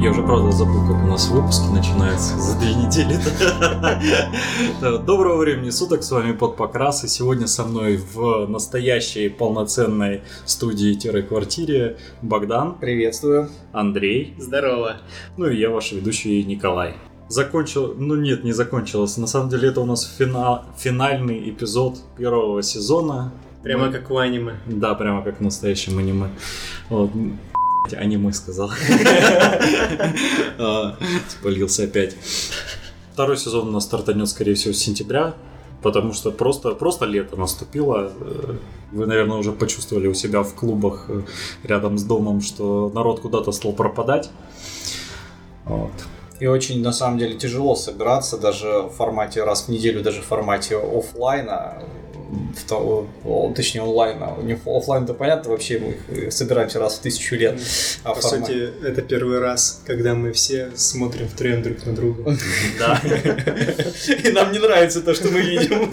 Я уже, правда, забыл, как у нас выпуски начинаются за две недели. Доброго времени суток, с вами под покрас, и сегодня со мной в настоящей полноценной студии-квартире Богдан. Приветствую. Андрей. Здорово. Ну и я, ваш ведущий Николай. Закончил, ну нет, не закончилось. На самом деле это у нас финал, финальный эпизод первого сезона. Прямо Мы- как в аниме. Да, прямо как в настоящем аниме. Вот. Аниме сказал. А, Спалился опять. Второй сезон у нас стартанет, скорее всего, с сентября, потому что просто, просто лето наступило. Э, Вы, наверное, уже почувствовали у себя в клубах э, рядом с домом, что народ куда-то стал пропадать. Вот. И очень, на самом деле, тяжело собираться даже в формате раз в неделю, даже в формате офлайна, в то- о, точнее онлайна. Не офлайн-то понятно, вообще мы собираемся раз в тысячу лет. А По в формате- сути, это первый раз, когда мы все смотрим втроем друг на друга. Да. И нам не нравится то, что мы видим.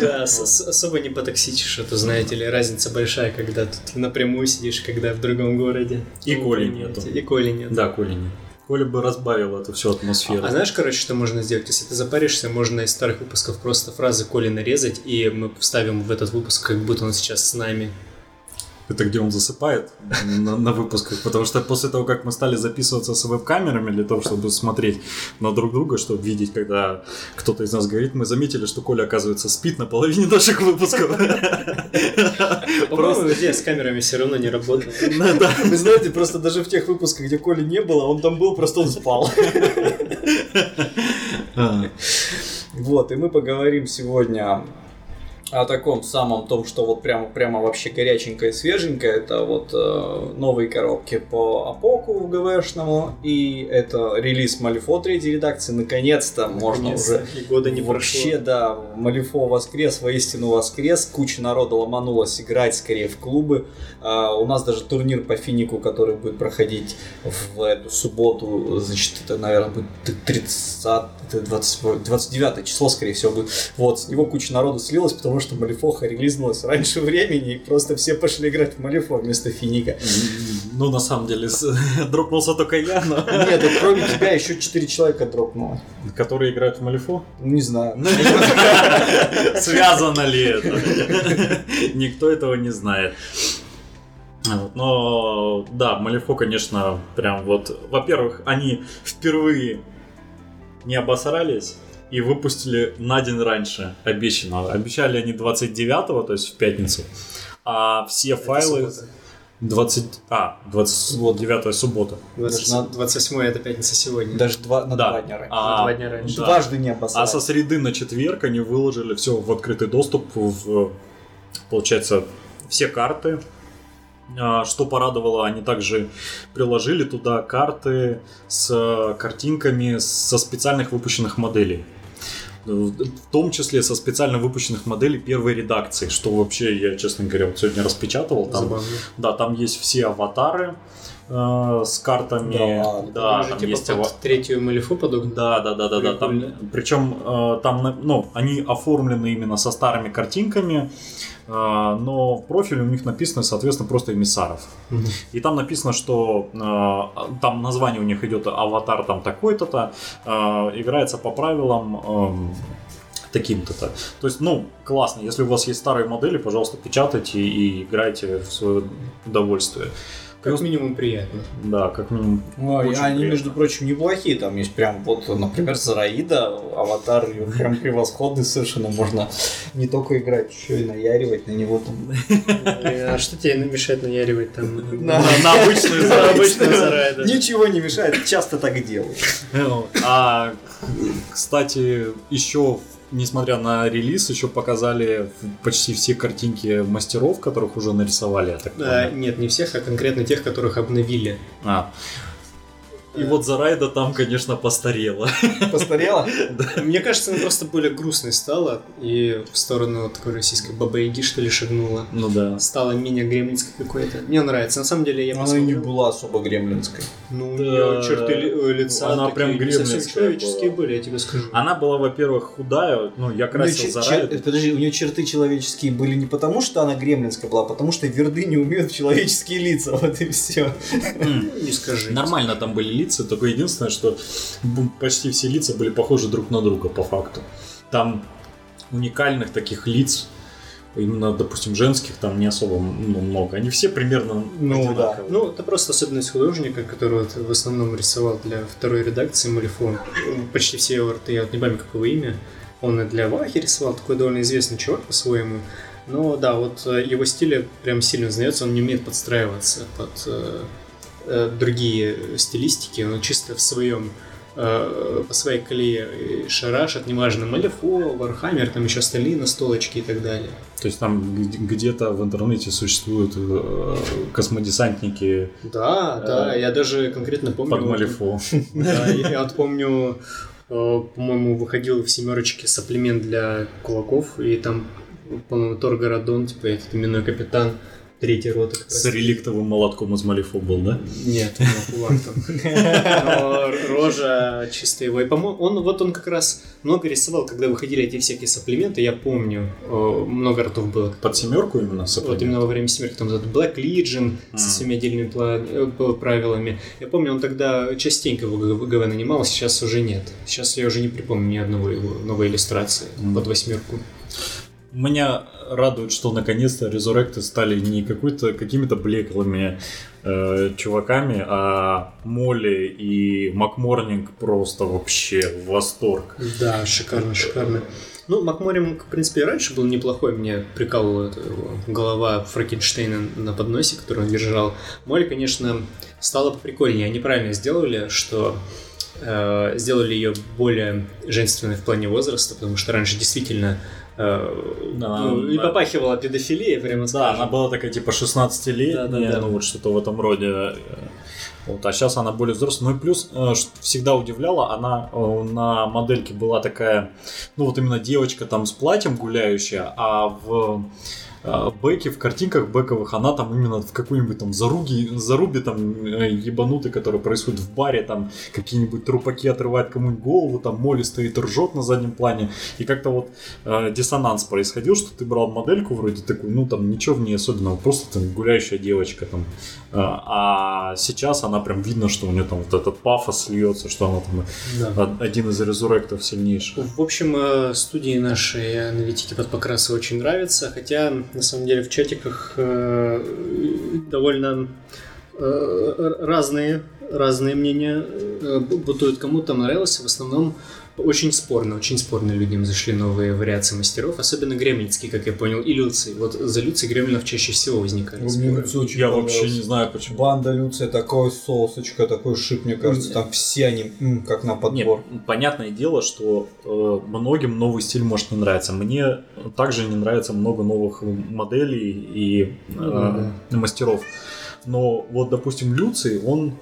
Да, особо не потоксичишь, а то, знаете ли, разница большая, когда тут напрямую сидишь, когда в другом городе. И Ну, Коли нету. И Коли нет. Да, Коля нет. Коля бы разбавил эту всю атмосферу. А знаешь, короче, что можно сделать? Если ты запаришься, можно из старых выпусков просто фразы Коли нарезать, и мы вставим в этот выпуск, как будто он сейчас с нами. Это где он засыпает на, на выпусках, потому что после того, как мы стали записываться с веб-камерами для того, чтобы смотреть на друг друга, чтобы видеть, когда кто-то из нас говорит, мы заметили, что Коля, оказывается, спит на половине наших выпусков. По-моему, идея с камерами все равно не работает. Вы знаете, просто даже в тех выпусках, где Коли не было, он там был, просто он спал. А, Вот, и мы поговорим сегодня о таком самом том, что вот прямо, прямо вообще горяченькое свеженькое. Это вот э, новые коробки по Апоку ГВшному. И это релиз Малифо третьей редакции. Наконец-то можно уже И года не Вообще, прошло. да, Малифо воскрес, воистину воскрес. Куча народа ломанулась играть скорее в клубы. А, у нас даже турнир по финику, который будет проходить в эту субботу, значит, это, наверное, будет 30, это 20, 29 число, скорее всего, будет. Вот, с него куча народу слилась, потому что Малифоха релизнулась раньше времени, и просто все пошли играть в Малифо вместо финика. Ну, на самом деле, дропнулся только я, но... Нет, кроме тебя еще 4 человека дропнуло. Которые играют в Малифо? Ну, Не знаю. Связано ли это? Никто этого не знает. Вот, Но да, Малифо, конечно, прям вот, во-первых, они впервые не обосрались и выпустили на день раньше обещанного. Обещали они 29-го, то есть в пятницу. А все файлы... 20... А, 29 суббота. 20 28 это пятница сегодня. Даже два, на Да. два дня раньше. А, два дня раньше. да. Дважды не А обосрались. со среды на четверг они выложили все в открытый доступ, в, получается, все карты. А, Что порадовало, они также приложили туда карты с картинками со специальных выпущенных моделей. В том числе со специально выпущенных моделей первой редакции, что вообще я, честно говоря, вот сегодня распечатывал. Там, Забавно. да, там есть все аватары э, с картами. Да да, Уже там типа есть под ава- третью малифу подогнан. да, да, да, да, да. Там, причем э, там, ну, они оформлены именно со старыми картинками, э, но в профиле у них написано, соответственно, просто эмиссаров. И там написано, что э, там название у них идет аватар там такой-то-то, э, играется по правилам эм, таким-то-то. То есть, ну, классно. Если у вас есть старые модели, пожалуйста, печатайте и играйте в свое удовольствие. Как минимум приятно. Да, как минимум. Ой, Очень они, приятно. между прочим, неплохие. Там есть прям вот, например, Зараида, аватар, прям превосходный совершенно. Можно не только играть, еще и наяривать на него там. А что тебе мешает наяривать там? На- обычную На обычную сарай, да. Ничего не мешает, часто так делаю. А, кстати, еще, несмотря на релиз, еще показали почти все картинки мастеров, которых уже нарисовали, я так А, понял. Нет, не всех, а конкретно тех, которых обновили. А. И вот Зарайда там, конечно, постарела. Постарела? Мне кажется, она просто более грустной стала и в сторону такой российской бабы что ли, шагнула. Ну да. Стала менее гремлинской какой-то. Мне нравится. На самом деле я Она и не посмотрел. была особо гремлинской. Ну, у Да. нее черты э, лица Она прям гремлинская человеческие была. были, я тебе скажу. Она была, во-первых, худая, ну, я У красил чер- Зарайду. чер- Подожди, у нее черты человеческие были не потому, что она гремлинская была, а потому что верды не умеют в человеческие лица. Вот и все. М. Не скажи. Нормально там были лица, только единственное, что почти все лица были похожи друг на друга по факту. Там уникальных таких лиц, именно, допустим, женских, там не особо ну, много. Они все примерно Ну, да. Ну, это просто особенность художника, который вот в основном рисовал для второй редакции Малифон. Почти все его арты, я вот не помню, какого имя. Он и для Вахи рисовал, такой довольно известный чувак по-своему. Но да, вот э, его стиль прям сильно узнается, он не умеет подстраиваться под э, другие стилистики, он чисто в своем э, по своей колее э, шарашит, неважно, Malifaux, Warhammer, там еще остальные настолочки и так далее. То есть там где-то в интернете существуют э, космодесантники Да, да, я даже конкретно помню... под Malifaux. Да, я вот помню, э, по-моему, выходил в семерочке сапплимент для кулаков, и там, по-моему, Тор Городон, типа этот именной капитан третий раз. С реликтовым молотком из Малифо был, да? Нет, у него кулак там. Рожа чисто его. И, по-моему, он вот он как раз много рисовал, когда выходили эти всякие сапплименты, я помню, э, много ртов было. Под семерку именно Вот именно во время семерки, там этот Black Legion со своими отдельными э, правилами. Я помню, он тогда частенько в ГВ нанимал, сейчас уже нет. Сейчас я уже не припомню ни одного его новой иллюстрации под восьмерку. Меня радует, что наконец-то резуректы стали не какой-то какими-то блеклыми э, чуваками, а Молли и Макморнинг просто вообще восторг. Да, шикарно, шикарно. Ну, Макморим, в принципе, раньше был неплохой. Мне прикалывала голова Франкенштейна на подносе, который он держал. Молли, конечно, стала поприкольнее. Они правильно сделали, что э, сделали ее более женственной в плане возраста, потому что раньше действительно Да, ну, и да. попахивала педофилией, прямо Да, скажем. она была такая типа 16-летняя, Да-да-да. ну вот что-то в этом роде. э, Вот, а сейчас она более взрослая. Ну и плюс, э, всегда удивляла, она э, на модельке была такая, ну вот именно девочка там с платьем гуляющая, а в э, бэке, в картинках бэковых, она там именно в какой-нибудь там заруги, зарубе там э, ебанутый, который происходит в баре, там какие-нибудь трупаки отрывают кому-нибудь голову, там Молли стоит и ржет на заднем плане. И как-то вот э, диссонанс происходил, что ты брал модельку вроде такую, ну там ничего в ней особенного, просто там гуляющая девочка там. Э, а сейчас она прям видно, что у нее там вот этот пафос льется, что она там Да. од- один из резуректов сильнейших. В общем, э, студии нашей аналитики под Покраса очень нравится, хотя на самом деле в чатиках э, довольно э, разные, разные мнения э, бытуют. Кому-то нравилось, в основном очень спорно, очень спорно людям зашли новые вариации мастеров, особенно гремлинские, как я понял, и Люций. Вот за Люций Гремлинов чаще всего возникали споры. Я вообще не знаю почему. Банда Люция, такой сосочка, такой шип, мне кажется, там все они м, как на Нет, подбор. понятное дело, что э, многим новый стиль может не нравиться. Мне также не нравится много новых моделей и э, Ну да, мастеров. Но вот, допустим, Люций, он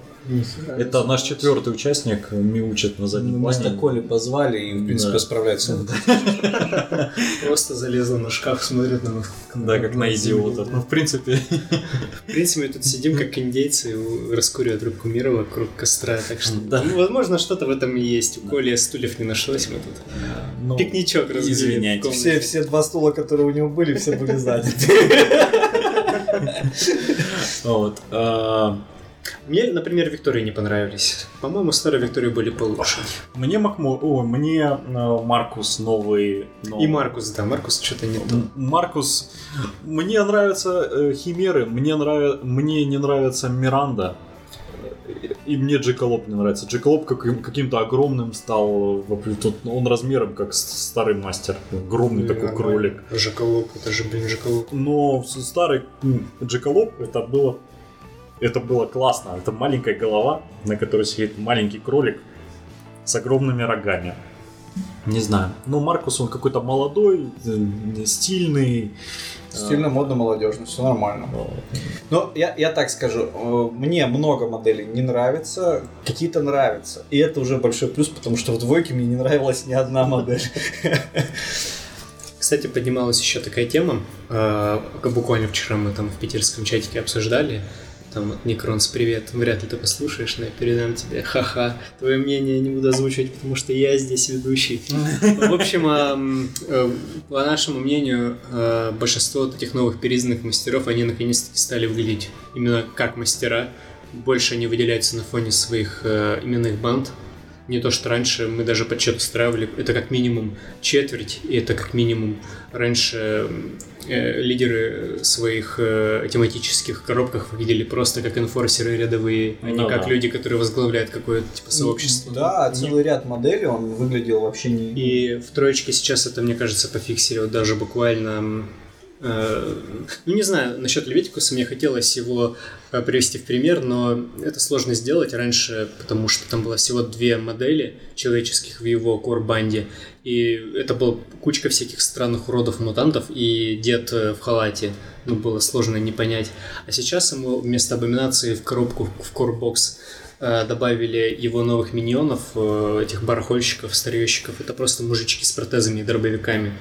это наш четвертый участник, мяучит на заднем Мы плане. с Коли позвали и, в принципе, Да. справляется. Просто залезла на шкаф, смотрит на нас. Да, как на идиота. Ну, в принципе, В принципе, мы тут сидим как индейцы, раскуривая трубку мира вокруг костра, так что, Да. ну, возможно, что-то в этом и есть. У Коли стульев не нашлось, мы тут ну, пикничок разбили. извиняйте. Все, все два стула, которые у него были, все были заняты. вот. Мне, например, Виктории не понравились. По-моему, старые Виктории были получше. Мне Макмо... О, мне э, Маркус новый... но- И Маркус, да, Маркус что-то не то. Маркус, мне нравятся э, Химеры, мне, нрав... мне не нравится Миранда. И мне Джеколоп не нравится. Джеколоп каким- каким-то огромным стал. Тут он размером как старый мастер. Огромный такой кролик. Жаколоп, это же, блин, Жаколоп. Но старый Джеколоп это было это было классно. Это маленькая голова, на которой сидит маленький кролик с огромными рогами. Не знаю. Ну, Маркус, он какой-то молодой, э, стильный. Стильно, модно, молодежно, все нормально. Но я, я так скажу, э, мне много моделей не нравится, какие-то нравятся. И это уже большой плюс, потому что в двойке мне не нравилась ни одна модель. Кстати, поднималась еще такая тема, э, буквально вчера мы там в питерском чатике обсуждали, там вот Некронс, привет, вряд ли ты послушаешь, но я передам тебе, ха-ха, твое мнение не буду озвучивать, потому что я здесь ведущий. В общем, а, э, по нашему мнению, э, большинство этих новых переизданных мастеров, они наконец-таки стали выглядеть именно как мастера, больше они выделяются на фоне своих э, именных банд, не то, что раньше мы даже подсчет устраивали, это как минимум четверть, и это как минимум раньше лидеры своих э, тематических коробках выглядели просто как инфорсеры рядовые, а не Ну как да. люди, которые возглавляют какое-то типа сообщество. Да, целый ряд моделей, он выглядел вообще не... И в троечке сейчас это, мне кажется, пофиксили вот даже буквально... э, ну, не знаю, насчет Леветикуса мне хотелось его э, привести в пример, но это сложно сделать раньше, потому что там было всего две модели человеческих в его корбанде, и это была кучка всяких странных уродов-мутантов и дед э, в халате. Ну, было сложно не понять. А сейчас ему вместо абоминации в коробку, в корбокс добавили его новых миньонов, этих барахольщиков, старьевщиков. Это просто мужички с протезами и дробовиками.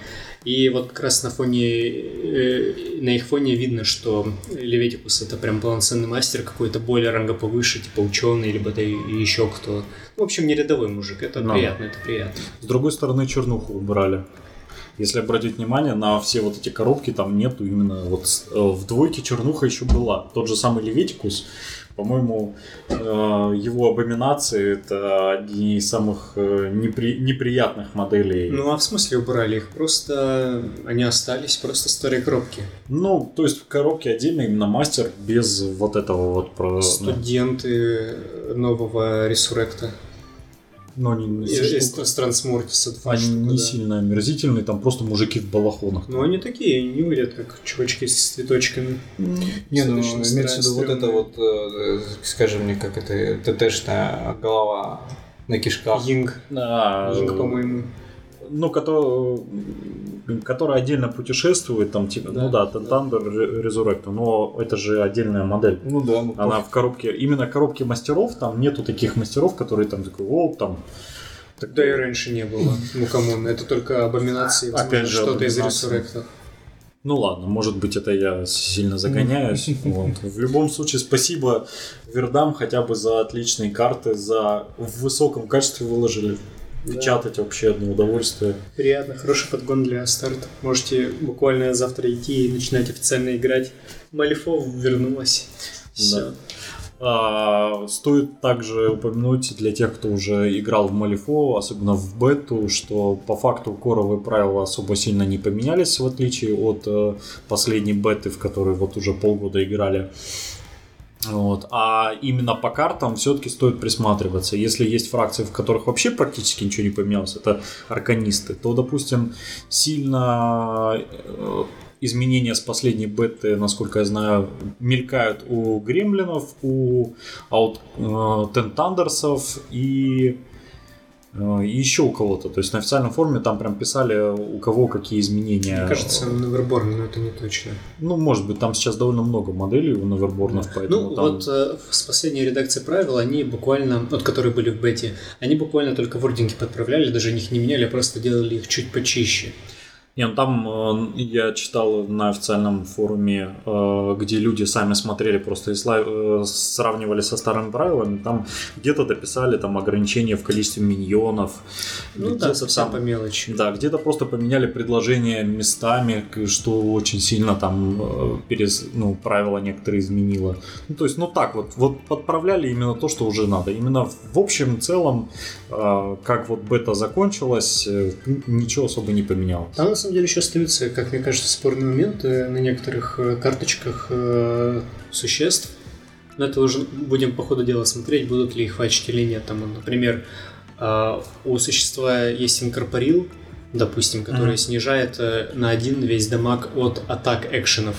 И вот как раз на фоне, э, на их фоне видно, что Леветикус это прям полноценный мастер, какой-то более ранга повыше, типа ученый, либо и- еще кто. В общем, не рядовой мужик, это Ну. приятно, это приятно. С другой стороны, чернуху убрали. Если обратить внимание на все вот эти коробки, там нету именно вот э, в двойке чернуха еще была. Тот же самый Леветикус, по-моему, э, его абоминации это одни из самых э, непри- неприятных моделей. Ну а в смысле убрали их? Просто они остались, просто старые коробки. Ну, то есть в коробке отдельно именно мастер без вот этого вот про... Студенты нового Ресуректа. Ну, они не, Из, из Трансмортиса. два они штука, не да. сильно омерзительные, там просто мужики в балахонах. Ну они такие, они не выглядят как чувачки с цветочками. Не, ну, имеется в виду вот это вот, э, скажи мне, как это, ТТшная голова на кишках. Йинг. А, Йинг, по-моему. ну, который, который отдельно путешествует, там, типа, Да, ну да, да. Thunder Resurrect, но это же отдельная модель. Ну да, ну, Она в коробке, именно коробки мастеров, там нету таких мастеров, которые там такой, о, там, так, Да и раньше не было. Ну come on, это только абоминации, Опять же, что-то из. Ресуректа. ну ладно, может быть, это я сильно загоняюсь. Вот. В любом случае, спасибо Wyrd ам хотя бы за отличные карты, за в высоком качестве выложили. Печатать вообще одно удовольствие. Приятно, хороший подгон для старта. Можете буквально завтра идти и начинать официально играть. Malifaux вернулась. Все. Да. А, стоит также упомянуть для тех, кто уже играл в Малифо, особенно в бету, что по факту коровые правила особо сильно не поменялись, в отличие от э, последней беты, в которой вот уже полгода играли. Вот. А именно по картам все-таки стоит присматриваться. Если есть фракции, в которых вообще практически ничего не поменялось, это арканисты, то, допустим, сильно э, изменения с последней беты, насколько я знаю, мелькают у гремлинов, у аут, э, тентандерсов и и еще у кого-то. То есть на официальном форуме там прям писали, у кого какие изменения. Мне кажется, Неверборн, но это не точно. Ну, может быть, там сейчас довольно много моделей у Неверборнов, поэтому Ну, там... вот э, с последней редакции правил, они буквально, вот которые были в бете, они буквально только вординги подправляли, даже их не меняли, а просто делали их чуть почище. Не, ну там э, я читал на официальном форуме, э, где люди сами смотрели просто и э, сравнивали со старыми правилами, там где-то дописали там ограничения в количестве миньонов, Ну да, где-то совсем там- по мелочи. Да, где-то просто поменяли предложения местами, что очень сильно там перес, ну, правила некоторые изменило. Ну, то есть, ну так вот, вот подправляли именно то, что уже надо. Именно в общем целом, как вот бета закончилась, ничего особо не поменялось. Там самом деле еще остаются, как мне кажется, спорные моменты на некоторых э, карточках э, существ. Но это уже будем по ходу дела смотреть, будут ли их фачить или нет. Там, например, э, у существа есть инкорпорил, допустим, который Мгм. снижает э, на один весь дамаг от атак экшенов.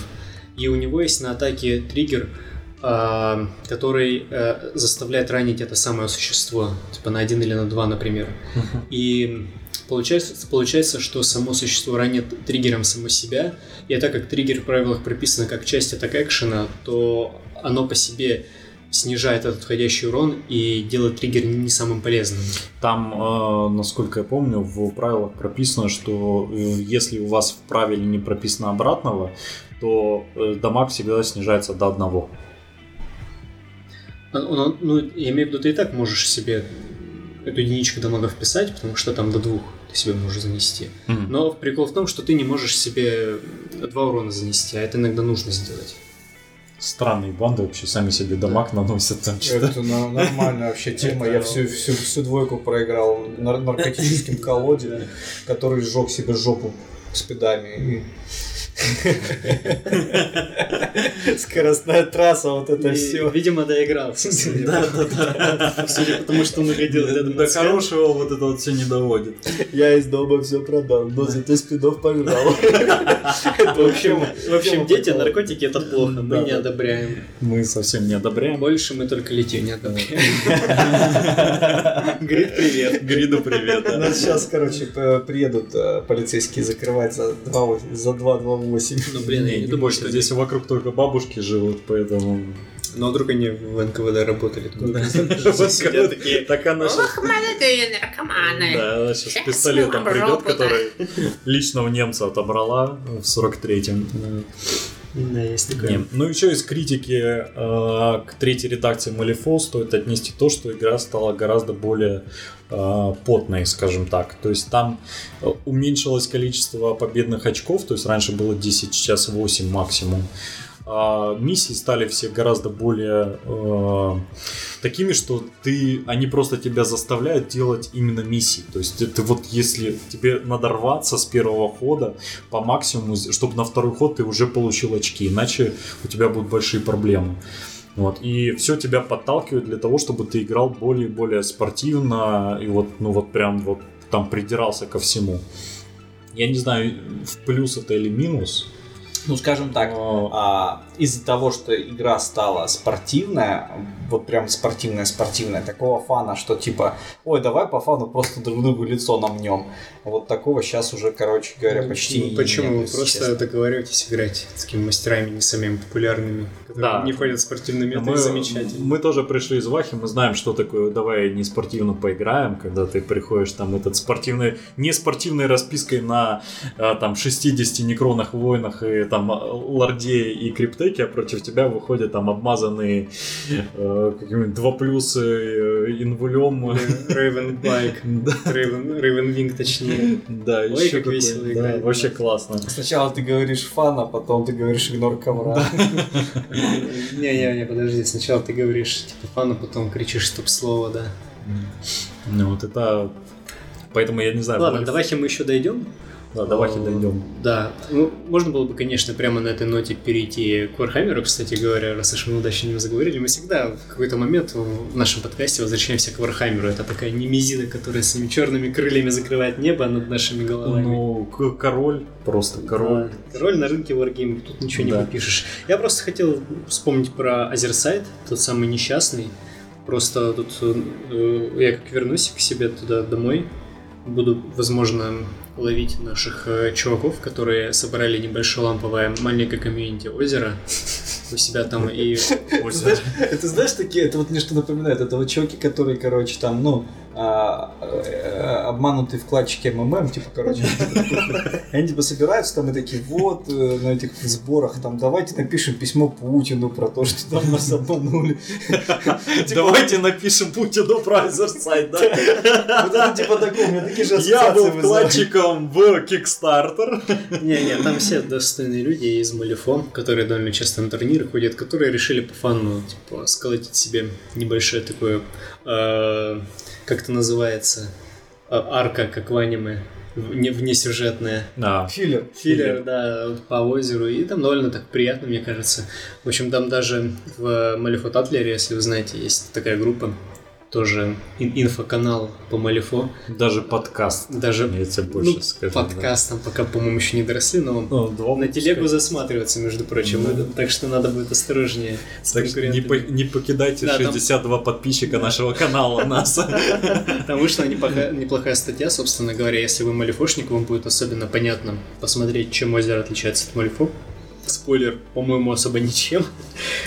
И у него есть на атаке триггер, э, который э, заставляет ранить это самое существо, типа на один или на два, например. И Получается, получается, что само существо ранит триггером само себя, и так как триггер в правилах прописано как часть атак экшена, то оно по себе снижает этот входящий урон и делает триггер не самым полезным. Там, э, насколько я помню, в правилах прописано, что э, если у вас в правиле не прописано обратного, то э, дамаг всегда снижается до одного. Ну, ну, ну, я имею в виду, ты и так можешь себе эту единичку дамага вписать, потому что там до двух ты себе можешь занести. Мгм. Но прикол в том, что ты не можешь себе два урона занести, а это иногда нужно сделать. Странные банды вообще сами себе дамаг наносят. Там, что-то. Это на- нормальная вообще тема. Я всю, всю, всю двойку проиграл нар- наркотическим колоде, который сжег себе жопу спидами. Скоростная трасса, вот это все. Видимо, доигрался. Да, да, да. Судя по тому, что он рядом До хорошего вот это вот все не доводит. Я из дома все продал, но зато спидов пожрал. В общем, в общем, Тема дети, наркотики это плохо, мы не одобряем. Мы совсем не одобряем. Больше мы только литье не одобряем. Грит, привет. Гриду привет. Нас сейчас, короче, приедут э, полицейские закрывать за 2,8 за 2,28. Ну, блин, я не думаю, что здесь вокруг только бабушки живут, поэтому... Но вдруг они в НКВД работали. Так она сейчас... Ох, молодые наркоманы. Да, она сейчас пистолетом придет, который лично у немца отобрала в 43-м. Да, есть такое. Не, Ну, еще из критики э, к третьей редакции Malifaux стоит отнести то, что игра стала гораздо более потной, скажем так. То есть там э, уменьшилось количество победных очков, то есть раньше было 10, сейчас 8 максимум. А миссии стали все гораздо более э, такими, что ты, они просто тебя заставляют делать именно миссии. То есть ты вот если тебе надо рваться с первого хода по максимуму, чтобы на второй ход ты уже получил очки, иначе у тебя будут большие проблемы. Вот. И все тебя подталкивает для того, чтобы ты играл более и более спортивно и вот, ну вот прям вот там придирался ко всему. Я не знаю, в плюс это или минус. Ну, скажем так, а, из-за того, что игра стала спортивная, вот прям спортивная-спортивная, такого фана, что типа, ой, давай по фану просто друг другу лицо намнем. Вот такого сейчас уже, короче говоря, почти Ну, Почему? нет, Вы просто честно. договариваетесь играть с такими мастерами, не самыми популярными, которые Да. не ходят в спортивный метод, мы, замечательно. мы тоже пришли из Вахи, мы знаем, что такое «давай не спортивно поиграем», когда ты приходишь там этот спортивный, не спортивной распиской на а, там 60 некронных воинах и там лорде и криптеке, а против тебя выходят там обмазанные э, какими-нибудь два плюсы э, инвулем. Рейвен Байк, Да, Рейвен Wing точнее. да, Ой, еще как какой- весело да, играть. Вообще классно. Сначала ты говоришь фан, а потом ты говоришь игнор ковра. Не-не-не, подожди, сначала ты говоришь типа фан, а потом кричишь стоп-слово, да. Ну вот это... Поэтому я не знаю... Ладно, давайте мы еще дойдем. Да, давайте дойдем. Да, ну, можно было бы, конечно, прямо на этой ноте перейти к Warhammer у, кстати говоря, раз уж мы удачно не заговорили. Мы всегда в какой-то момент в нашем подкасте возвращаемся к Warhammer у. Это такая немезида, которая своими черными крыльями закрывает небо над нашими головами. Ну, король, просто король. Да, Король на рынке wargame, тут ничего не Да. попишешь. Я просто хотел вспомнить про The Other Side, тот самый несчастный. Просто тут э, я как вернусь к себе туда домой, буду, возможно, ловить наших э, чуваков, которые собрали небольшое ламповое маленькое комьюнити озера у себя там и Знаешь, Это знаешь такие, это вот мне что напоминает, это вот чуваки, которые, короче, там, ну, а, э, обманутые вкладчики МММ, типа, короче, они типа собираются там и такие, вот, э, на этих сборах, там, давайте напишем письмо Путину про то, что там нас обманули. Давайте напишем Путину про Азерсайд, да? Вот это типа такое, у меня такие же Я был вкладчиком в Kickstarter. Не-не, там все достойные люди из Малифон, которые довольно часто на турниры ходят, которые решили по фану, типа, сколотить себе небольшое такое, э, как это называется, э, арка, как в аниме, вне, внесюжетная. Да. Филлер. Филлер, да, по озеру, и там довольно так приятно, мне кажется. В общем, там даже в Малифо Татлере, если вы знаете, есть такая группа, тоже ин- инфоканал по Малифо. Даже подкаст. Даже Я тебе больше ну, скажу. да. подкастом пока, по-моему, еще не доросли, но Ну, два на телегу засматриваться, между прочим. Ну. Так что надо будет осторожнее с Так не, по- не покидайте Да, там- 62 подписчика нашего канала нас. Там вышла неплохая, неплохая статья, собственно говоря, если вы малифошник, вам будет особенно понятно посмотреть, чем озеро отличается от малифо. Спойлер, по-моему, особо ничем.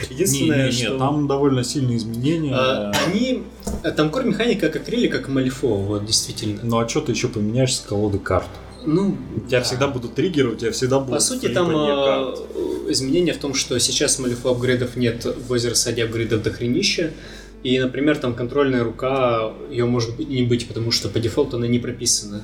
Единственное, Не-не-не, что... там довольно сильные изменения. а, они... а, Там кор механика как акрили, как малифо, вот, действительно. Ну а что ты еще поменяешь с колоды карт? Ну, тебя да. всегда будут триггеры, у тебя всегда будут По сути, там а, карт. изменение в том, что сейчас малифо апгрейдов нет, в Озерсаде апгрейдов до хренища. И, например, там контрольная рука, ее может быть не быть, потому что по дефолту она не прописана.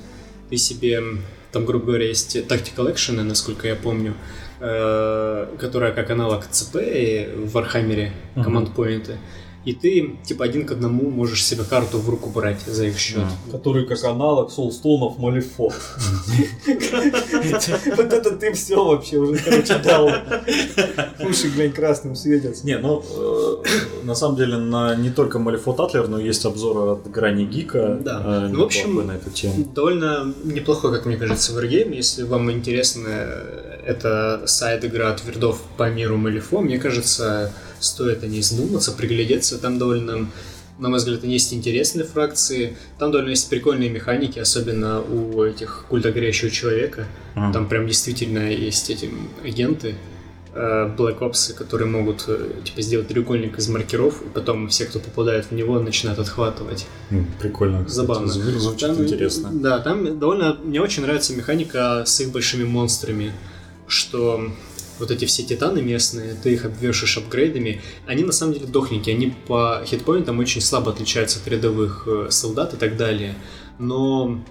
Ты себе, там, грубо говоря, есть Tactical Action, насколько я помню, э, которая как аналог ЦП в Warhammer е, command point ы. И ты, типа, один к одному можешь себе карту в руку брать за их счет. Мгм. Который как аналог Soulstone ов Malifaux. Вот это ты все вообще уже, короче, дал. Уши, глянь, красным светятся. Не, ну, э, на самом деле, на не только Malifaux Tattler, но есть обзоры от Грани Гика. Да. э, Ну, в общем, на эту тему. Довольно неплохой, как мне кажется, варгейм. Если вам интересно это сайд-игра от вердов по миру Малифо, мне кажется, стоит о ней задуматься, приглядеться. Там довольно, на мой взгляд, есть интересные фракции. Там довольно есть прикольные механики, особенно у этих культа горящего человека. Мгм. Там прям действительно есть эти агенты, э, Black Ops, которые могут э, типа сделать треугольник из маркеров, и потом все, кто попадает в него, начинают отхватывать. Прикольно. Забавно. зву- Звучит Там, интересно. Да, там довольно... Мне очень нравится механика с их большими монстрами, что вот эти все титаны местные, ты их обвешиваешь апгрейдами, они на самом деле дохленькие, они по хитпоинтам очень слабо отличаются от рядовых э, солдат и так далее, но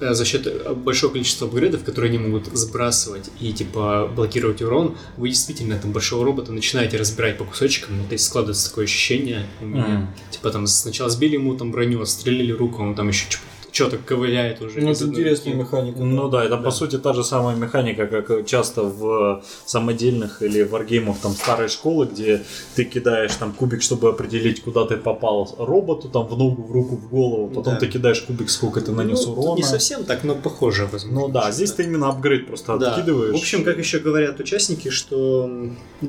э, за счет э, большого количества апгрейдов, которые они могут сбрасывать и типа блокировать урон, вы действительно там большого робота начинаете разбирать по кусочкам, то есть складывается такое ощущение у меня. Мгм. Типа там сначала сбили ему там броню, отстрелили руку, он там еще что-то ковыляет уже. Ну, это интересная механика. Ну да, это Да. по сути та же самая механика, как часто в самодельных или варгеймах там старой школы, где ты кидаешь там кубик, чтобы определить, куда ты попал роботу, там в ногу, в руку, в голову, потом Да. ты кидаешь кубик, сколько ты нанес Ну, урона. Не совсем так, но похоже, возможно. Ну да, здесь ты именно апгрейд просто Да. откидываешь. В общем, как еще говорят участники, что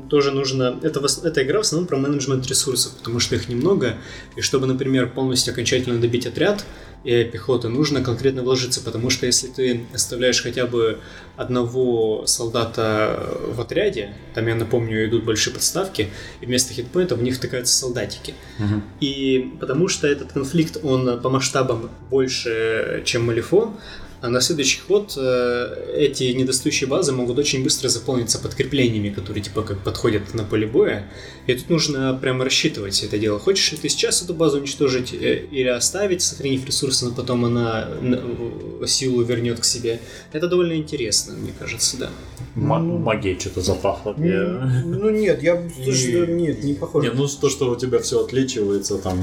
тоже нужно... Это, эта игра в основном про менеджмент ресурсов, потому что их немного, и чтобы, например, полностью окончательно добить отряд и пехоты, нужно конкретно вложиться, потому что если ты оставляешь хотя бы одного солдата в отряде, там, я напомню, идут большие подставки, и вместо хитпоинтов в них втыкаются солдатики. Мгм. И потому что этот конфликт, он по масштабам больше, чем Малифо, а на следующий ход э, эти недостающие базы могут очень быстро заполниться подкреплениями, которые типа как подходят на поле боя. И тут нужно прямо рассчитывать это дело. Хочешь ли ты сейчас эту базу уничтожить э, или оставить, сохранив ресурсы, но потом она э, силу вернет к себе. Это довольно интересно, мне кажется, да. М- Магия что-то запахло. Ну, Я- Ну нет, я слушай, нет, не похоже. Не, ну то, что у тебя все отличивается, там.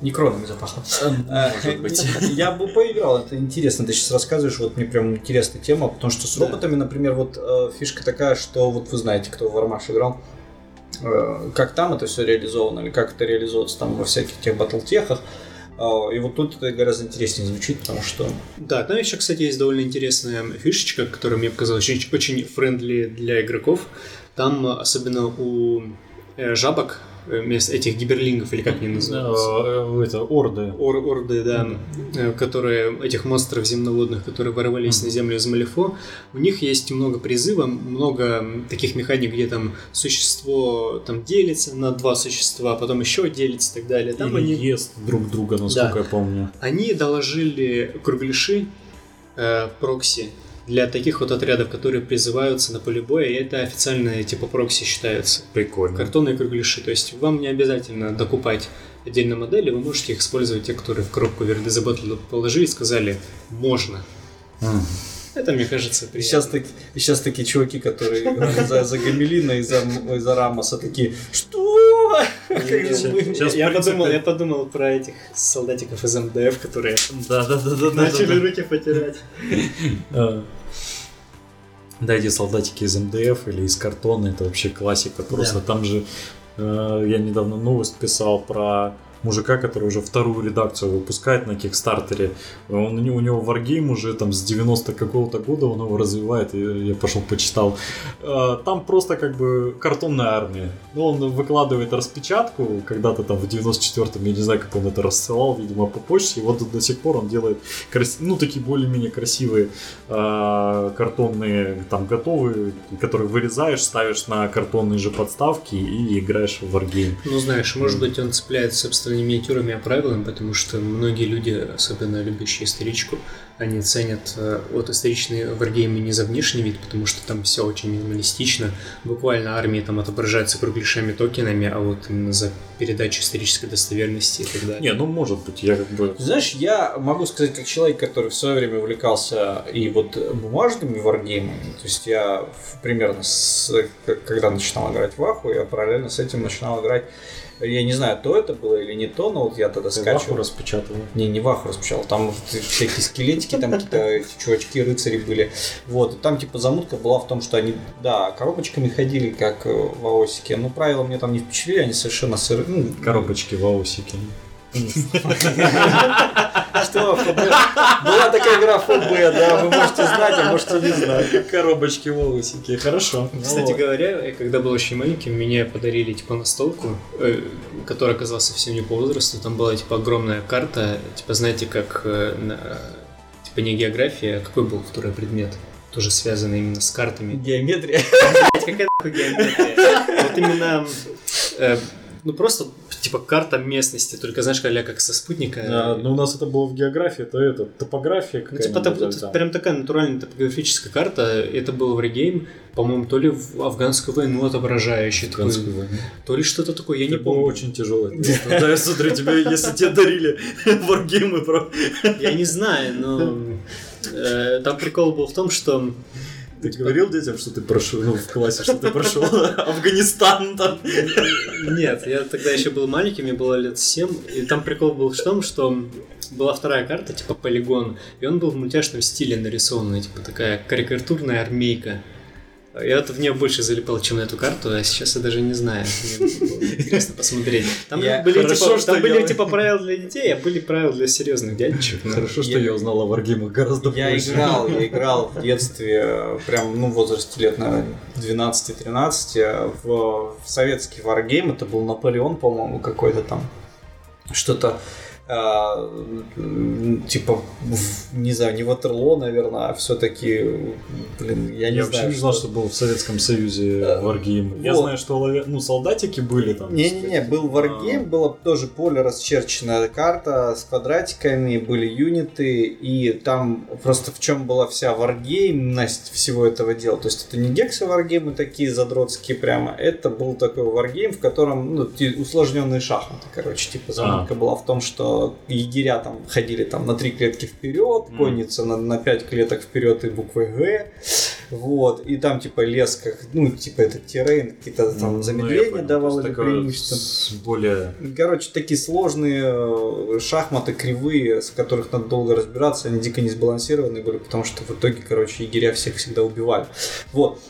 Некронами запахло. Может быть. Я бы поиграл, это интересно, ты сейчас рассказываешь, вот мне прям интересная тема, потому что с роботами, например, вот э, фишка такая, что вот вы знаете, кто в Вармаш играл, э, как там это все реализовано, или как это реализуется там во всяких тех батлтехах, Э, и вот тут это гораздо интереснее звучит, потому что... Да, там еще, кстати, есть довольно интересная фишечка, которая мне показалась очень, очень френдли для игроков. Там, особенно у э, жабок, э, вместо этих гиберлингов, или как они называются? Э, Это орды. Ор орды, да, э, которые, этих монстров земноводных, которые ворвались на землю из Малифо, у них есть много призыва, много таких механик, где там существо там делится на два существа, потом еще делится и так далее. Там Или они... ест друг друга, насколько Да. я помню. Они доложили кругляши э, прокси для таких вот отрядов, которые призываются на поле боя, это официальные типа прокси считаются. Прикольно. Картонные кругляши. То есть вам не обязательно докупать отдельно модели, вы можете их использовать, те, которые в коробку Верды за положили и сказали «можно». М. Это, мне кажется, приятно. сейчас, таки- сейчас такие чуваки, которые за, за Гамелина и за, и за Рамоса, такие, что? Как же Сейчас- мы?» сейчас, я, подумал, я подумал про этих солдатиков из МДФ, которые начали руки потирать. да. Эти солдатики из МДФ или из картона, это вообще классика. Просто Да. там же э, я недавно новость писал про мужика, который уже вторую редакцию выпускает на Кикстартере. Он, у него Wargame уже там с 90 какого-то года он его развивает, и я пошел почитал. Э, Там просто как бы картонная армия. Ну, он выкладывает распечатку, когда-то там в 94-м, я не знаю, как он это рассылал, видимо, по почте, и вот до сих пор он делает, крас- ну, такие более-менее красивые э, картонные, там, готовые, которые вырезаешь, ставишь на картонные же подставки и играешь в Wargame. Ну, знаешь, может быть, он цепляется, собственно, не миниатюрами, а правилами, потому что многие люди, особенно любящие историчку, они ценят э, вот историчные варгеймы не за внешний вид, потому что там все очень минималистично. Буквально армии там отображаются кругляшами токенами, а вот именно за передачу исторической достоверности и так далее. Не, ну, может быть, я как бы... Знаешь, я могу сказать, как человек, который в свое время увлекался и вот бумажными варгеймами, то есть я примерно с, когда начинал играть в Аху, я параллельно с этим начинал играть, я не знаю, то это было или не то, но вот я тогда Ты Ваху скачивал. распечатывал. Не, не Ваху распечатал, там всякие скелетики, там какие-то чувачки, рыцари были. Вот, и там типа замутка была в том, что они, да, коробочками ходили, как э, в Аосике, но правила мне там не впечатлили, они совершенно сыры. Ну, Коробочки в аусике. Что? Была такая игра ФБ, да, вы можете знать, а можете не знать. Коробочки в аусике, хорошо. Кстати говоря, я когда был очень маленьким, мне подарили типа настолку, э, которая оказалась совсем не по возрасту. Там была типа огромная карта, типа знаете, как э, типа не география, а какой был второй предмет? Тоже связанный именно с картами. Геометрия. Какая нахуй геометрия? Вот именно, э, ну просто типа карта местности, только знаешь, как как со спутника. А, ну, у нас это было в географии, то это топография Ну, типа, какая-нибудь, это, да. прям такая натуральная топографическая карта. Это был Wargame, по-моему, то ли в афганскую войну отображающий, такой, Афганскую войну. то ли что-то такое, я не Это было помню. очень тяжело. Да, я смотрю, тебе, если тебе дарили варгеймы про... Я не знаю, но э, там прикол был в том, что Ты говорил детям, что ты прошел, ну, в классе, что ты прошел Афганистан там? Нет, я тогда еще был маленьким, мне было лет 7, и там прикол был в том, что была вторая карта, типа полигон, и он был в мультяшном стиле нарисованный, типа такая карикатурная армейка. Я вот в нее больше залипал, чем на эту карту, а сейчас я даже не знаю. Мне было интересно посмотреть. Там Я- были, Хорошо, типа, что там были я- типа правила для детей, а были правила для серьезных дядечек. Ну, Хорошо, что Я- я узнал о варгеймах гораздо Я больше. играл, я играл в детстве, э, прям, ну, в возрасте лет, наверное, 12-13, э, в, в советский варгейм, это был Наполеон, по-моему, какой-то там, что-то, м, типа, не знаю, не Ватерло, наверное, а все-таки, блин, я Я, не вообще знаю. не знал, что был в Советском Союзе варгейм. Я вот. знаю, что лаве- ну, солдатики были там. Не-не-не, был варгейм, была тоже поле расчерченная карта с квадратиками, были юниты, и там просто в чем была вся варгеймность всего этого дела. То есть это не гексы варгеймы такие задротские прямо, это был такой варгейм, в котором ну, усложненные шахматы, короче, типа заманка была в том, что егеря там ходили там на три клетки вперед, Мгм. конница на, на пять клеток вперед и буквой Г, вот, и там типа лес как, ну, типа это террейн, какие-то там Ну, замедления понял, давал или преимущество. с более... Короче, такие сложные э, шахматы кривые, с которых надо долго разбираться, они дико не сбалансированные были, потому что в итоге, короче, егеря всех всегда убивали. Вот.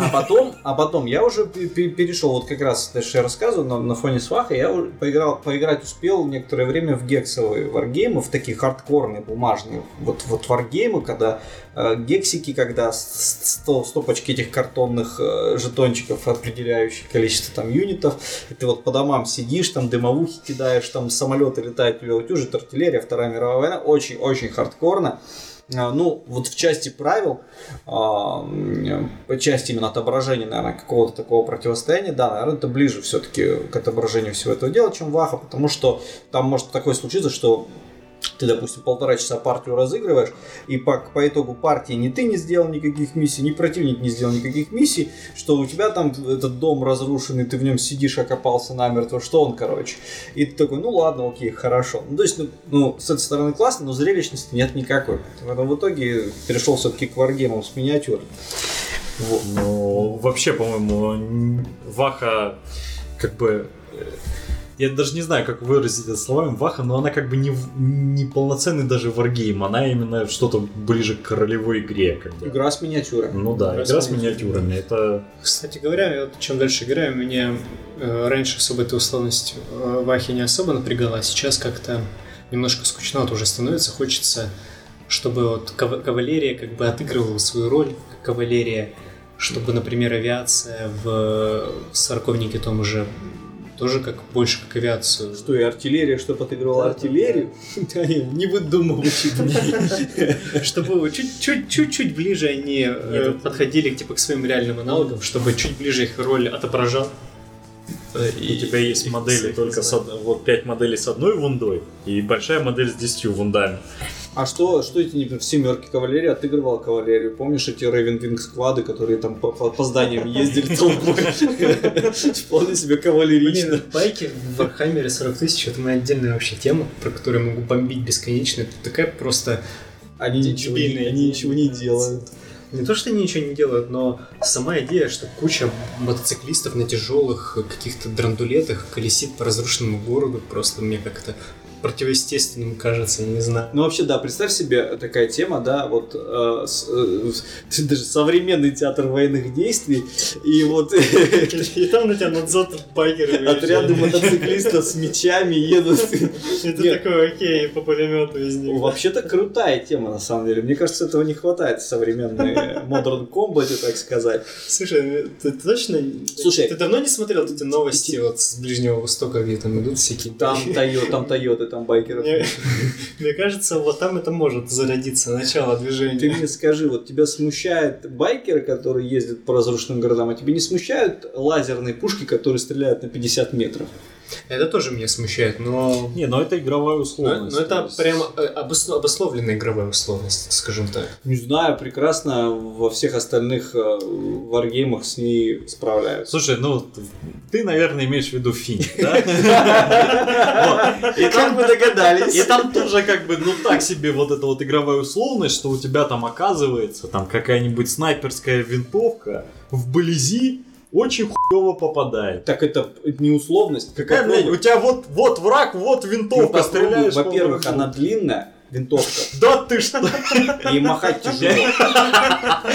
А потом, а потом я уже пе- пе- перешел, вот как раз, я рассказываю, на, на фоне сваха, я поиграл, поиграть успел некоторое время в гексовые варгеймы, в такие хардкорные, бумажные, вот, вот варгеймы, когда э, гексики, когда сто- стопочки этих картонных э, жетончиков, определяющих количество там юнитов, и ты вот по домам сидишь, там дымовухи кидаешь, там самолеты летают, тебя утюжит, артиллерия, Вторая мировая война, очень-очень хардкорно. А, Ну, вот в части правил, а, по части именно отображения, наверное, какого-то такого противостояния, да, наверное, это ближе все-таки к отображению всего этого дела, чем Ваха, потому что там может такое случиться, что ты, допустим, полтора часа партию разыгрываешь, и по, по итогу партии ни ты не сделал никаких миссий, ни противник не сделал никаких миссий, что у тебя там этот дом разрушенный, ты в нем сидишь, окопался намертво, что он, короче. И ты такой, ну ладно, окей, хорошо. Ну, то есть, ну, ну, с этой стороны классно, но зрелищности нет никакой. Поэтому в итоге перешел все-таки к варгеймам с миниатюр. Вот. Ну, вообще, по-моему, Ваха как бы... э, я даже не знаю, как выразить это словами, Ваха, но она как бы не, не полноценный даже варгейм, она именно что-то ближе к ролевой игре. Как бы. Игра с миниатюрами. Ну да, Игра игра с с миниатюрами. Это Кстати говоря, я вот чем дальше играю, меня э, раньше особо эта условность э, Вахи не особо напрягала, а сейчас как-то немножко скучновато уже становится. Хочется, чтобы вот кава- кавалерия как бы отыгрывала свою роль, как кавалерия, чтобы, например, авиация в Сорковнике том уже тоже как больше как авиацию. Что, и артиллерия, что отыгрывала Да, артиллерию? Да, не выдумывайте. Чтобы чуть-чуть ближе они э, подходили типа к своим реальным аналогам, чтобы чуть ближе их роль отображал. Э, у тебя есть и модели своих только с од- вот 5 моделей с одной wound ой и большая модель с 10 wound ами. А что, что эти, например, в семерке кавалерии отыгрывала кавалерию? Помнишь эти Ravenwing squad ы, которые там по, по- по зданиям ездили толпой? Вполне себе кавалерично. Блин, байки в Warhammer е 40 тысяч это моя отдельная вообще тема, про которую я могу бомбить бесконечно. Это такая просто... Они ничего не- они ничего не делают. Не то, что они ничего не делают, но сама идея, что куча мотоциклистов на тяжелых каких-то драндулетах колесит по разрушенному городу, просто мне как-то противоестественным кажется, не знаю. Ну вообще, да, представь себе такая тема, да, вот э, с- э, даже современный театр военных действий, и вот И там на тебя надзор байкеры отряды мотоциклистов с мечами едут. Это такой окей, по пулемету из них. Вообще-то крутая тема, на самом деле. Мне кажется, этого не хватает в современной Modern Combat, так сказать. Слушай, ты точно... Слушай, ты давно не смотрел вот эти новости вот с Ближнего Востока, где там идут всякие... Там Тойота, там Тойоты, там байкеров. Мне, мне кажется, вот там это может зародиться, начало движения. Ты мне скажи, вот тебя смущают байкеры, которые ездят по разрушенным городам, а тебе не смущают лазерные пушки, которые стреляют на 50 метров? Это тоже меня смущает, но... Не, но это игровая Но, условность. но это то есть- прямо э, обосно- обусловленная игровая условность, скажем так. Не знаю, прекрасно во всех остальных э, варгеймах с ней справляются. Слушай, ну ты, наверное, имеешь в виду фин, да? И Как там вы догадались? И там тоже как бы, ну так себе вот эта вот игровая условность, что у тебя там оказывается там какая-нибудь снайперская винтовка вблизи очень хуево попадает. Так это не условность. Какая, блядь, Попробуй. у тебя вот, вот враг, вот Ну, винтовка, попробуй. стреляешь по Во-первых, врагу. она длинная, винтовка, Да ты что? и махать тяжело.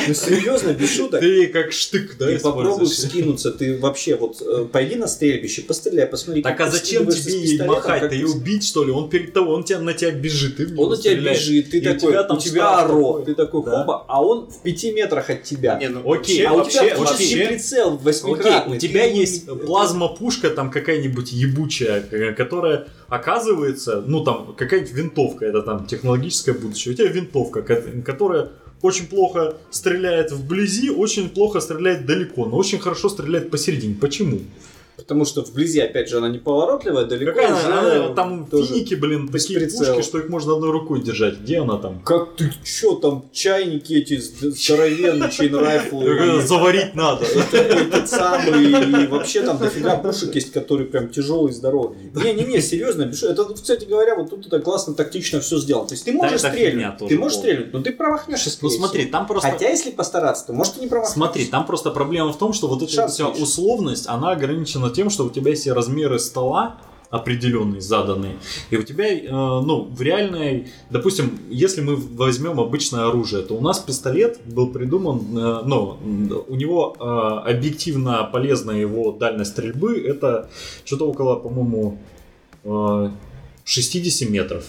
Ну серьезно, без шуток. Ты как штык, да, Ты попробуй скинуться, ты вообще вот э, пойди на стрельбище, постреляй, посмотри. Так а зачем тебе махать? Ты убить, что ли? Он перед тобой, он тебя, на тебя бежит, Он на тебя бежит, ты И такой, тебя там у тебя оро, ты такой хоба, а он в пяти метрах от тебя. Не, ну, Окей, а у вообще, тебя вообще, прицел Окей, восьмикратный. у тебя есть плазма-пушка там какая-нибудь ебучая, э, которая оказывается, ну там какая-нибудь винтовка, это там технологическое будущее. У тебя винтовка, ко- которая очень плохо стреляет вблизи, очень плохо стреляет далеко, но очень хорошо стреляет посередине. Почему? Потому что вблизи, опять же, она неповоротливая, далеко Какая уже она- она- там тоже. финики, блин, такие прицела. пушки, что их можно одной рукой держать. Где она там? Как ты, чё там, чайники эти здоровенные, чейнрайфлы. Заварить надо. Это этот самый, и вообще там дофига пушек есть, которые прям тяжелые, здоровые. Не-не-не, серьезно, это, кстати говоря, вот тут это классно тактично все сделано. То есть ты можешь стрельнуть, тоже ты можешь стрельнуть, но ты промахнешься, Ну смотри, там просто... Хотя, если постараться, то может и не промахнешься. Смотри, там просто проблема в том, что вот эта вся условность, она ограничена тем, что у тебя есть размеры стола определенные, заданные. И у тебя, э, ну, в реальной, допустим, если мы возьмем обычное оружие, то у нас пистолет был придуман, э, ну, у него э, объективно полезная его дальность стрельбы, это что-то около, по-моему, э, 60 метров.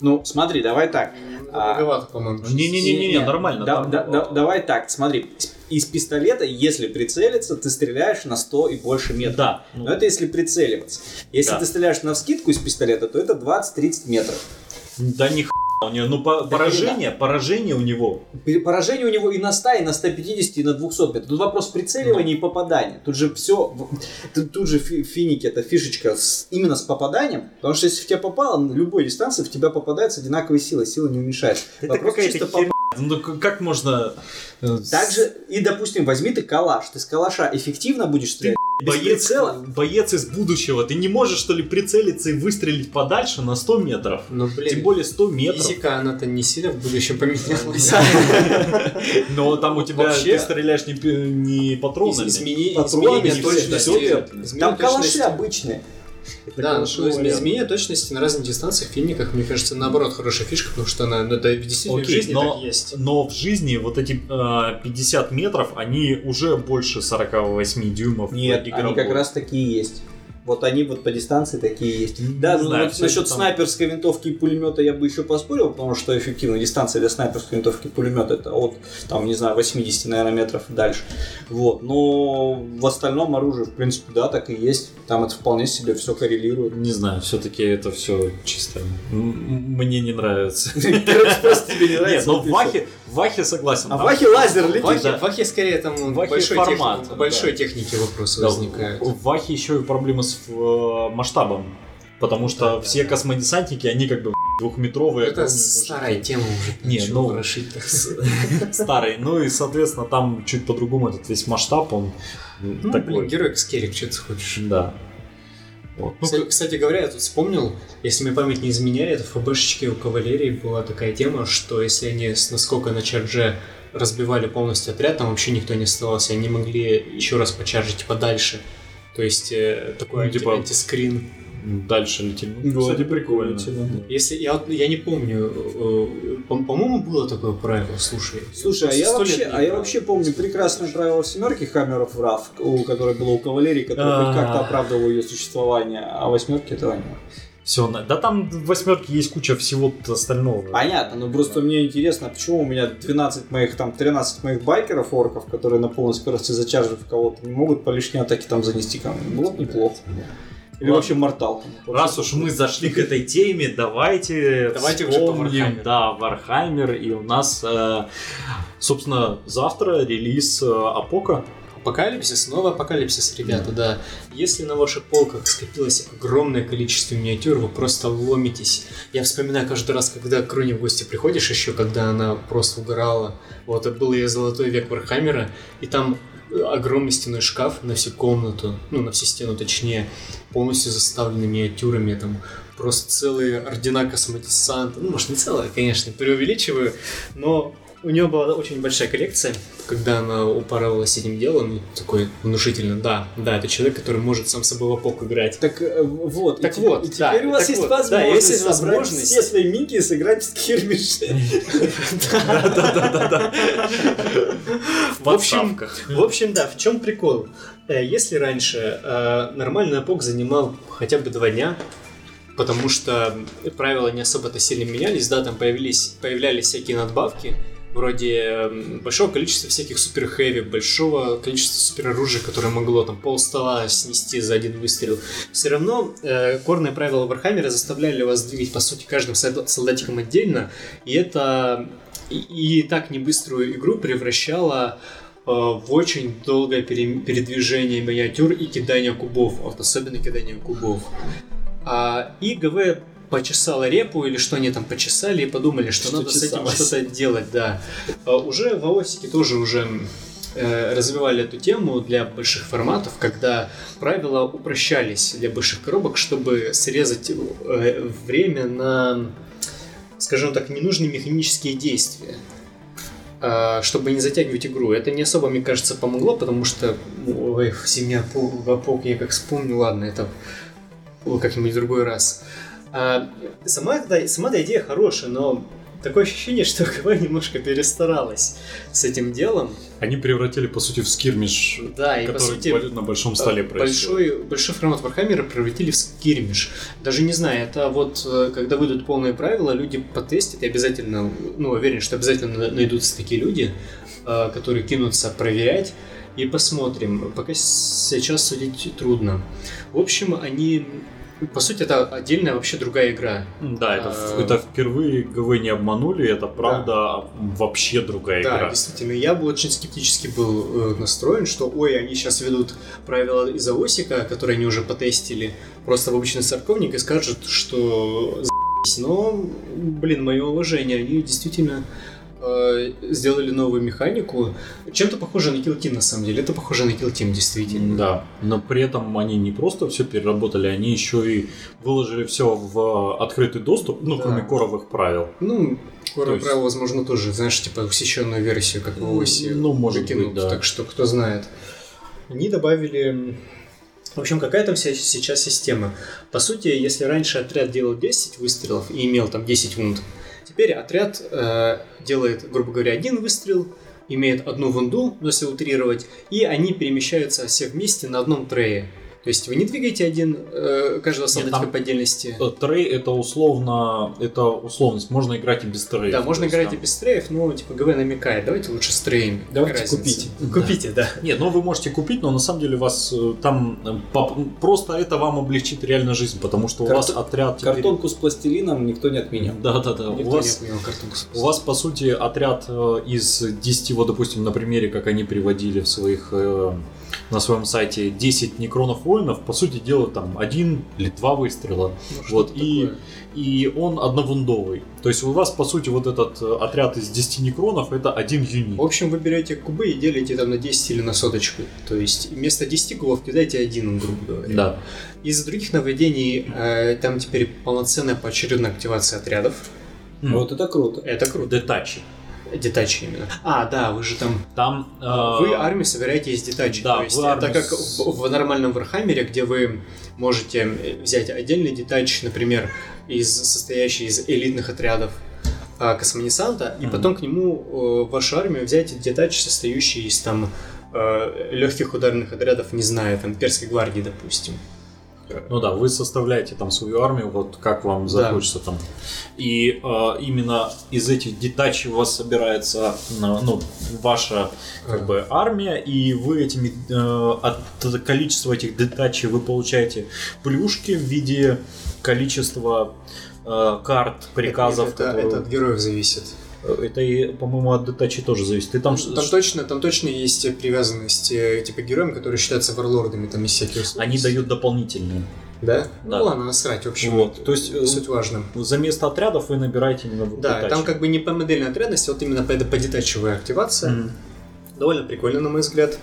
Ну, смотри, давай так. А, Многовато, по-моему. Не-не-не, Не, нормально. да- да- да- давай так, смотри. Из- пистолета, если прицелиться, ты стреляешь на 100 и больше метров. Да. ну, Но это если прицеливаться. Если Да. ты стреляешь на вскидку из пистолета, то это 20-30 метров. Да ни у него, ну по- Да поражение, поражение у него Поражение у него и на 100, и на 150, и на 200 метров. Тут вопрос прицеливания и попадания. Тут же все, тут, тут же фи- финики, это фишечка с- именно с попаданием. Потому что если в тебя попало, на любой дистанции в тебя попадает с одинаковой силой, сила не уменьшается. Это Вопрос какая-то чисто херня. Ну к- как можно... э, Также, и допустим, возьми ты калаш, ты с калаша эффективно будешь стрелять. Боец, прицела? боец из будущего, ты не можешь что ли прицелиться и выстрелить подальше на 100 метров? Ну, блин, Тем более 100 метров. физика, она-то не сильно в будущем поменялась. Но там у тебя Вообще- ты стреляешь не, патронами. Измени- изменение Там калаши обычные. Это Да, но вариант. изменение точности на разных дистанциях в финиках, мне кажется, наоборот, хорошая фишка, потому что она, ну, это действительно в Окей, жизни но, так есть. но в жизни вот эти э, 50 метров, они уже больше 48 дюймов Нет, они как раз такие есть. Вот они вот по дистанции такие есть. Не Да, ну знаю, вот насчет там- снайперской винтовки и пулемета я бы еще поспорил, потому что эффективная дистанция для снайперской винтовки и пулемета это от, там, не знаю, 80, наверное, метров и дальше. Вот. Но в остальном оружие, в принципе, да, так и есть. Там это вполне себе все коррелирует. Не знаю, все-таки это все чисто мне не нравится. Короче, просто тебе не Нет, нравится. но вот в Вахе, Вахе согласен. А в там- Вахе лазер летит. Вахе, да. в Вахе скорее там Вахе большой, формат, техни- да. большой техники вопросы Да, возникают. В Вахе еще и проблемы с э, масштабом. Потому что Да, да, все да. космодесантники, они как бы двухметровые. Это огромные старая мужики. тема уже. Не, ну. Старый. Ну и, соответственно, там чуть по-другому этот весь масштаб, он Ну, такой. блин, герой скерик, что ты хочешь. Да. Вот. Ну, Кстати, кстати говоря, я тут вспомнил, если мне память не изменяет, в ФБшечке у кавалерии была такая тема, что если они с наскока на чардже разбивали полностью отряд, там вообще никто не оставался, они могли еще раз почаржить подальше. То есть э, такой Ну, типа- антискрин. Дальше летим. Ну, Вот, кстати, прикольно. Если я, вот- я не помню, э, по- по-моему, было такое правило, слушай. Слушай, а я, вообще, не а я вообще помню прекрасное правило семерки Хаммеров Раф, у которой было у кавалерии, которое хоть как-то А. оправдывало ее существование, а восьмерки этого нет. Все, да там в восьмерке есть куча всего остального. Понятно, но просто мне интересно, почему у меня 12 моих, там, 13 моих байкеров, орков, которые на полной скорости зачаржив кого-то, не могут по лишней атаке там занести ко мне. Было бы неплохо. Или Ладно. вообще mortal. Раз уж мы зашли к этой теме, давайте, Давайте вспомним, да, Warhammer, и у нас, э, собственно, завтра релиз э, Апока. Апокалипсис, снова апокалипсис, ребята, да. Если на ваших полках скопилось огромное количество миниатюр, вы просто ломитесь. Я вспоминаю каждый раз, когда к Руне в гости приходишь еще, когда она просто угорала. Вот, это был ее золотой век Warhammer а, и там огромный стеной шкаф на всю комнату, ну, на всю стену точнее, полностью заставленный миниатюрами, там просто целые ордена космодесанта. Ну, может, не целая, конечно, преувеличиваю, но у нее была очень большая коллекция, когда она упарывалась этим делом, и такой внушительно, да, да, это человек, который может сам с собой в опок играть. Так вот, Так и, вот, и да, теперь у вас есть вот, да, возможность есть собрать возможность. все свои мики и сыграть в скирмиш. Да-да-да. В В общем. В общем, да, в чем прикол? Э, Если раньше э, нормальный апок занимал хотя бы два дня, потому что правила не особо-то сильно менялись, да, там появились, появлялись всякие надбавки, вроде большого количества всяких super heavy, большого количества супер оружия, которое могло там пол стола снести за один выстрел. Все равно э, core ные правила Warhammer а заставляли вас двигать, по сути, каждым солда- солдатиком отдельно, и это и, и так небыструю игру превращало э, в очень долгое пере- передвижение миниатюр и кидание кубов, вот особенно кидание кубов. А ИГВ почесала репу или что они там почесали и подумали, что, Что надо с этим чесалось. что-то делать, да. А уже в Аосике тоже уже э, развивали эту тему для больших форматов, когда правила упрощались для больших коробок, чтобы срезать э, время на, скажем так, ненужные механические действия а, чтобы не затягивать игру. Это не особо, мне кажется, помогло, потому что ой, семья Вапок, я как вспомню, ладно, это как-нибудь в другой раз. А, сама, эта, сама эта идея хорошая, но такое ощущение, что ГВ немножко перестаралась с этим делом. Они превратили, по сути, в skirmish, Да, и по который сути на большом столе происходит. большой, большой формат Warhammer а превратили в skirmish. Даже не знаю, это вот э, когда выйдут полные правила, люди потестят и обязательно, ну, уверен, что обязательно на- найдутся такие люди, э, которые кинутся проверять. И посмотрим. Пока сейчас судить трудно. В общем, они... По сути, это отдельная вообще другая игра. Да, это, А, это впервые ГВ не обманули, это правда вообще другая Да, игра. действительно, я бы очень скептически был э, настроен, что ой, они сейчас ведут правила из Аосика, которые они уже потестили, просто в обычный церковник и скажут, что но, блин, мое уважение, они действительно э, сделали новую механику. Чем-то похоже на Kill Team, на самом деле. Это похоже на Kill Team, действительно. Да, но при этом они не просто все переработали, они еще и выложили все в открытый доступ, ну, Да. кроме коровых правил. Ну, Core есть- правил, возможно, тоже, знаешь, типа усеченную версию, как в Ну, оси ну, может выкинут, быть, да. так что кто знает. Они добавили В общем, какая там се- сейчас система? По сути, если раньше отряд делал 10 выстрелов и имел там 10 вунд, теперь отряд э, делает, грубо говоря, один выстрел, имеет одну вунду, но если утрировать, и они перемещаются все вместе на одном трее. То есть вы не двигаете один, э, каждого солдатика там- по отдельности. Э, Трей это условно, это условность, можно играть и без треев. Да, можно есть играть и там- без треев, но типа ГВ намекает, давайте лучше с треями. Давайте Разница. купите. Купите, да. Нет, ну вы можете купить, но на самом деле вас э, там э, поп- просто это вам облегчит реально жизнь, потому что у вас отряд теперь- Картонку с пластилином никто не отменял. Да, да, да. У Никто не вас, отменял картонку с у вас по сути отряд из 10, вот допустим на примере, как они приводили в своих э, на своем сайте 10 некронов воинов, по сути делают там один или два выстрела. Ну, Вот, и, такое. и он одновундовый. То есть у вас, по сути, вот этот э, отряд из 10 некронов это один юнит. В общем, вы берете кубы и делите там на 10 или на соточку. То есть вместо 10 кубов кидаете один, грубо говоря. Да. Из других нововведений э, там теперь полноценная поочередная активация отрядов. М. Вот это круто. Это круто. Детачи. Детачи именно. А, да, вы же там... Там э, Вы армию собираете из детачей. да, То есть армию как с- в, в нормальном Warhammer е, где вы можете взять отдельный детач, например, из, состоящий из элитных отрядов а, космодесанта, и Мгм. потом к нему э, вашу армию взять детач, состоящий из там легких ударных отрядов, не знаю, там перской гвардии, допустим. Ну да, вы составляете там свою армию, вот как вам Да. захочется там. И э, именно из этих детачей у вас собирается ну, ваша как бы армия, и вы этими э, от количества этих детачей вы получаете плюшки в виде количества э, карт, приказов. Это, это- которые- это от героев зависит. Это и, по-моему, от детачей тоже зависит. И там, Там, ш- точно, там точно есть привязанность э, типа героям, которые считаются варлордами, там есть всякие условия. они дают дополнительные. Да? Да. Ну ладно, насрать, в общем, Вот, то есть, э, суть важна. За место отрядов вы набираете именно Да, детачи. там как бы не по модельной отрядности, вот именно по, по детачевая активация. Мгм. Довольно прикольно, на мой взгляд.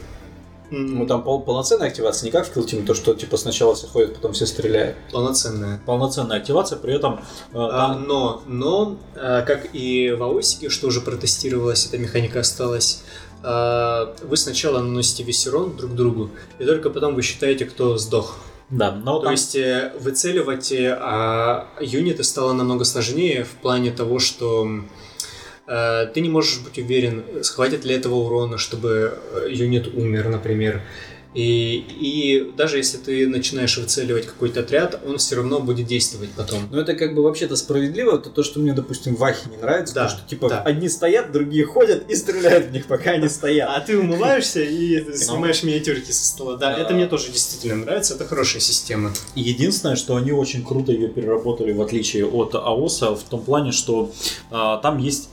Ну там пол- полноценная активация, не как в Килтиме, то что типа сначала все ходят, потом все стреляют. полноценная. полноценная активация, при этом э, А, там- но, но, а, как и в Аосике, что уже протестировалось, эта механика осталась, а, вы сначала наносите весь урон друг другу, и только потом вы считаете, кто сдох. да, но То там- есть э, выцеливать э, а, юниты стало намного сложнее в плане того, что э, ты не можешь быть уверен, схватит ли этого урона, чтобы э, юнит умер, например. И, и даже если ты начинаешь выцеливать какой-то отряд, он все равно будет действовать потом. Но это как бы вообще-то справедливо, это то, что мне, допустим, в Ахе не нравится, Да, то, что типа да. одни стоят, другие ходят и стреляют в них, пока они стоят. А ты умываешься и снимаешь миниатюрки со стола. Да, это мне тоже действительно нравится, это хорошая система. Единственное, что они очень круто ее переработали, в отличие от АОСа, в том плане, что а, там есть...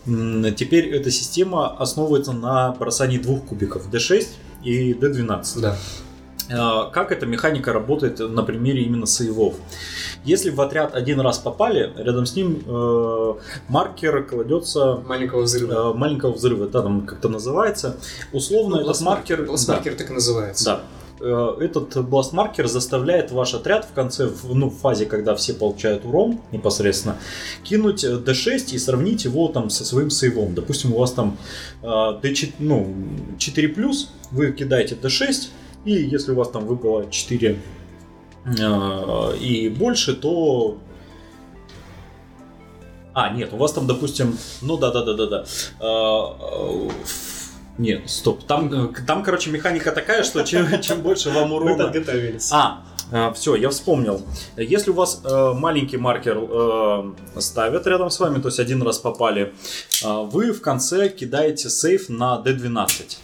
теперь эта система основывается на бросании двух кубиков D6 и D12. Да. А, Как эта механика работает на примере именно сейвов? Если в отряд один раз попали, рядом с ним э, маркер кладется Маленького взрыва. э, маленького взрыва, да, там как-то называется. Условно этот маркер... Бластмаркер так и называется. Да. Э, Этот бластмаркер заставляет ваш отряд в конце, ну, в фазе, когда все получают урон непосредственно, кинуть э, D6 и сравнить его там со своим сейвом. Допустим, у вас там э, D4, ну, 4+, вы кидаете D6, и если у вас там выпало 4 э, и больше, то а, нет, у вас там, допустим, ну да, да, да, да, да. Нет, стоп. Там, э, там, короче, механика такая, что чем, чем больше вам Мы урона. подготовились. А, все, я вспомнил. Если у вас э, маленький маркер э, ставят рядом с вами, то есть один раз попали, э, вы в конце кидаете сейф на D12.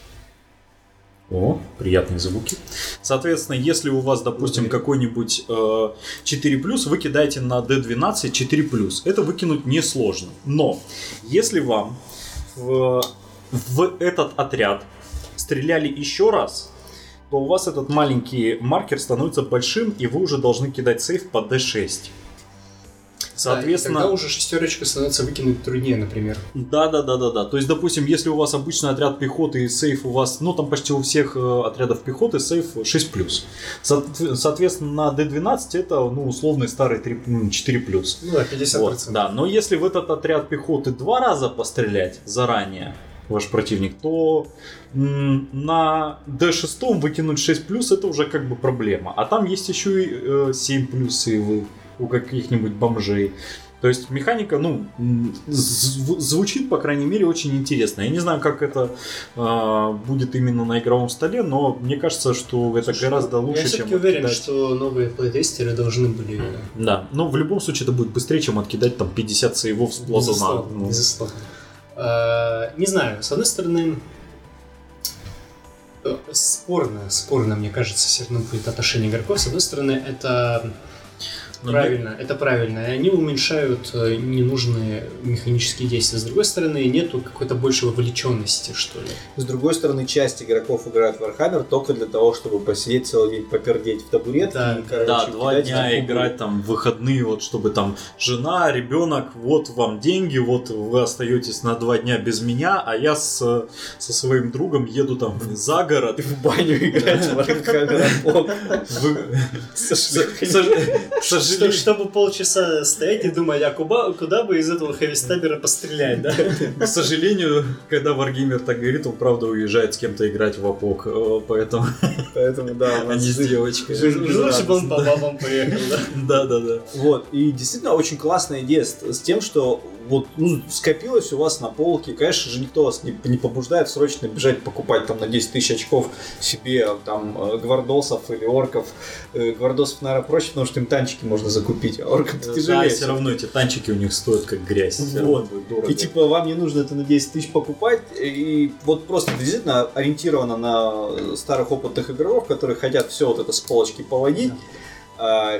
О, приятные звуки. Соответственно, если у вас, допустим, Мгм. какой-нибудь э, 4+, вы кидаете на D12 4+. Это выкинуть несложно. Но, если вам в, в этот отряд стреляли еще раз, то у вас этот маленький маркер становится большим, и вы уже должны кидать сейф по D6. Соответственно, Да, тогда уже шестерочку становится выкинуть труднее, например. да, да, да, да, да. То есть, допустим, если у вас обычный отряд пехоты и сейф у вас, ну там почти у всех э, отрядов пехоты сейф 6 Со- Соответственно, на D12 это ну условный старый 3, м, 4 Ну да, 50%. Вот, да, но если в этот отряд пехоты два раза пострелять заранее, ваш противник, то на D6 выкинуть 6 плюс это уже как бы проблема. А там есть еще и э, 7 плюс сейвы у каких-нибудь бомжей. То есть механика, ну, зв- звучит, по крайней мере, очень интересно. Я не знаю, как это а, будет именно на игровом столе, но мне кажется, что это гораздо лучше, Я чем все-таки уверен, откидать- что новые плейтестеры должны были... Да, но в любом случае это будет быстрее, чем откидать там 50 сейвов с плаза на... Безусловно, ну, безусловно. А, Не знаю, с одной стороны, э, спорно, спорно, мне кажется, все равно будет отношение игроков. С одной стороны, это Правильно, это правильно. И они уменьшают э, ненужные механические действия. С другой стороны, нету какой-то большей вовлеченности, что ли. С другой стороны, часть игроков играет в Warhammer только для того, чтобы посидеть целый день, попердеть в табуретке Да, и, короче, Да, два дня играть там в выходные, вот чтобы там жена, ребенок, вот вам деньги, вот вы остаетесь на два дня без меня, а я с, со своим другом еду там за город. в баню играть в Warhammer К. сожалению, чтобы полчаса стоять и думать, а куда, куда бы из этого хэвистабера пострелять, да? к сожалению, когда Варгеймер так говорит, он правда уезжает с кем-то играть в АПОК, э, поэтому Поэтому, да, у нас не с девочкой. Лучше бы он по бабам поехал, да? Да, да, да. Вот, и действительно очень классная идея с тем, что вот ну, скопилось у вас на полке, конечно же, никто вас не, не побуждает срочно бежать покупать там на 10 тысяч очков себе там э, гвардосов или орков. Э, Гвардосов, наверное, проще, потому что им танчики можно закупить, а оркам Да, тяжелее. все равно эти танчики у них стоят как грязь. Вот. И типа вам не нужно это на 10 тысяч покупать, и вот просто действительно ориентировано на старых опытных игроков, которые хотят все вот это с полочки поводить. А,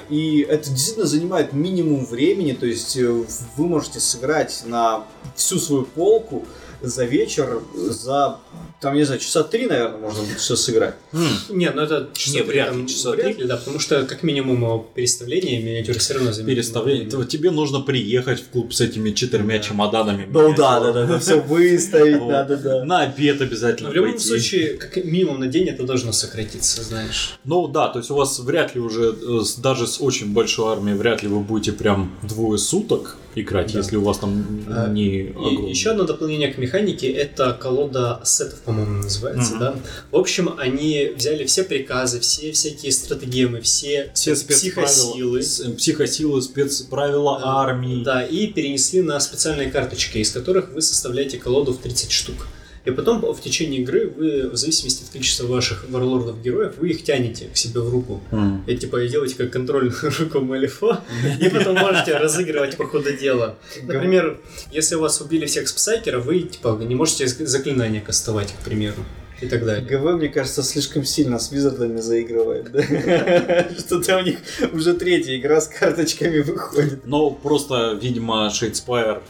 И это действительно занимает минимум времени, то есть э, вы можете сыграть на всю свою полку за вечер, за, там, не знаю, часа три, наверное, можно будет все сыграть. М, Не, ну это Не, вряд ли, часа вряд ли, да, потому что как минимум переставление миниатюры все равно занимает Переставление. То Тебе нужно приехать в клуб с этими четырьмя Да. чемоданами. Ну да, да, да, да, все выставить надо, да. На обед Но обязательно в любом пойти. случае, как минимум на день это должно сократиться, знаешь. Ну да, то есть у вас вряд ли уже, э, даже с очень большой армией, вряд ли вы будете прям двое суток играть, Да. если у вас там А, не И еще одно дополнение к механике это колода ассетов, по-моему, называется, Мгм. да. В общем, они взяли все приказы, все всякие стратегемы, все, все психосилы. э, психосилы, спецправила Да. армии. Да, и перенесли на специальные карточки, из которых вы составляете колоду в 30 штук. И потом в течение игры вы, в зависимости от количества ваших варлордов-героев, вы их тянете к себе в руку. М. И типа делаете как контрольную руку Малифо, и потом можете разыгрывать по ходу дела. Например, если у вас убили всех спсайкеров, вы типа не можете заклинания кастовать, к примеру. И так далее. ГВ, мне кажется, слишком сильно с Wizards ами заигрывает, да? Что-то у них уже третья игра с карточками выходит. Но просто, видимо, Shadespire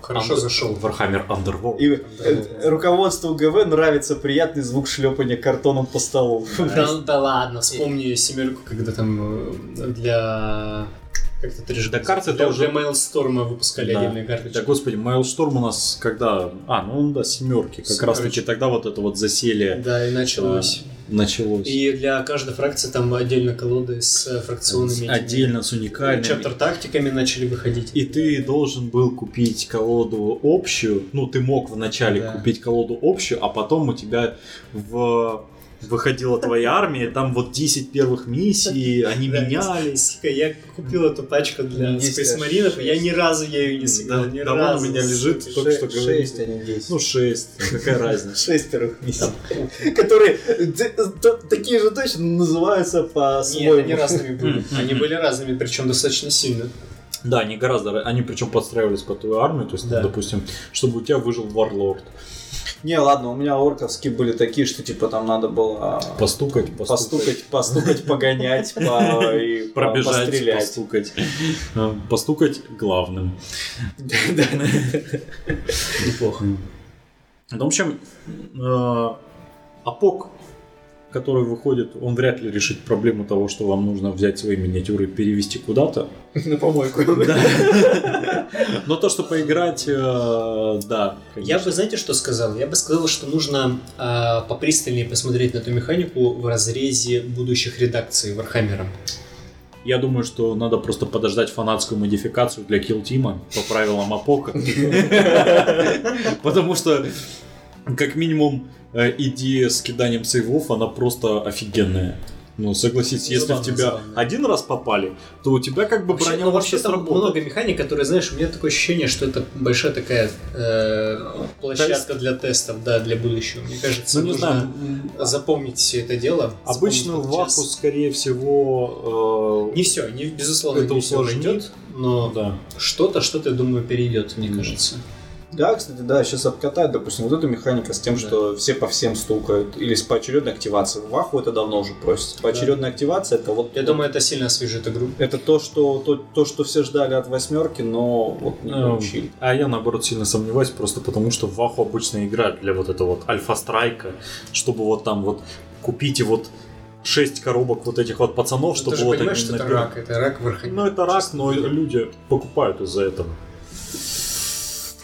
Хорошо зашел. Warhammer Underworld. И э, руководству ГВ нравится приятный звук шлепания картоном по столу. Да, да ладно, вспомни семерку, когда там э, для... Как это трижды? Да, карты для, тоже- для Maelstrom выпускали Да. отдельные карточки. Да, господи, Maelstrom у нас когда... А, ну да, семерки. Как Семерочки. раз таки тогда вот это вот засилье Да, и началось. началось. И для каждой фракции там отдельно колоды с э, фракционными... этими Отдельно с уникальными. Chapter тактиками начали выходить. И ты должен был купить колоду общую. Ну, ты мог вначале Да. купить колоду общую, а потом у тебя в выходила твоя армия, там вот 10 первых миссий, они Да, менялись. Сука, я купил эту пачку для 10, а Marine, я ни разу ею не сыграл, Да, ни давно у разу. меня лежит, только что говорили. Шесть, а не десять. Ну, 6, какая разница. Шестерых миссий. Которые такие же точно называются Нет, по-своему. они разными были. Они были разными, причем достаточно сильно. Да, они гораздо, ра- они причем подстраивались под твою армию, то есть, Да. допустим, чтобы у тебя выжил варлорд. Не, ладно, у меня орковские были такие, что типа там надо было Постукать, постукать, постукать, постукать, погонять, по- и пробежать, пострелять. постукать. Э, Постукать главным. Неплохо. В общем, э, АПОК, который выходит, он вряд ли решит проблему того, что вам нужно взять свои миниатюры и перевести куда-то. На помойку. Но то, что поиграть, э, да. Я бы, знаете, что сказал? Я бы сказал, что нужно а, попристальнее посмотреть на эту механику в разрезе будущих редакций Warhammer а. Я думаю, что надо просто подождать фанатскую модификацию для Kill Team по правилам Апока. Потому что как минимум, э, идея с киданием сейвов, она просто офигенная. Ну, согласитесь, если Забавно, в тебя забавно. один раз попали, то у тебя как бы Вообще, броня ну, вообще сработает. много механик, которые, знаешь, у меня такое ощущение, что это большая такая э, площадка для тестов, да, для будущего. Мне кажется, Ну, нужно знаю, запомнить все это дело. обычно в. Ваху, скорее всего... э, Не все, не, безусловно, Это не все усложнит. войдет, но Да. что-то, что-то, я думаю, перейдет, мне кажется. Да, кстати, да, сейчас обкатать, допустим, вот эту механика с тем, Да. что все по всем стукают, или с поочередной активацией. В Ваху это давно уже просится. Поочередная активация это вот... Я думаю, это сильно освежит игру. Это то, что, то, то, что все ждали от восьмерки, но вот не Эм, получили. А я наоборот сильно сомневаюсь, просто потому что в Ваху обычно играют для вот этого вот альфа-страйка, чтобы вот там вот купите вот 6 коробок вот этих вот пацанов, чтобы Ты же вот понимаешь, они что это рак, это рак в Архане. Ну это рак, но люди покупают из-за этого.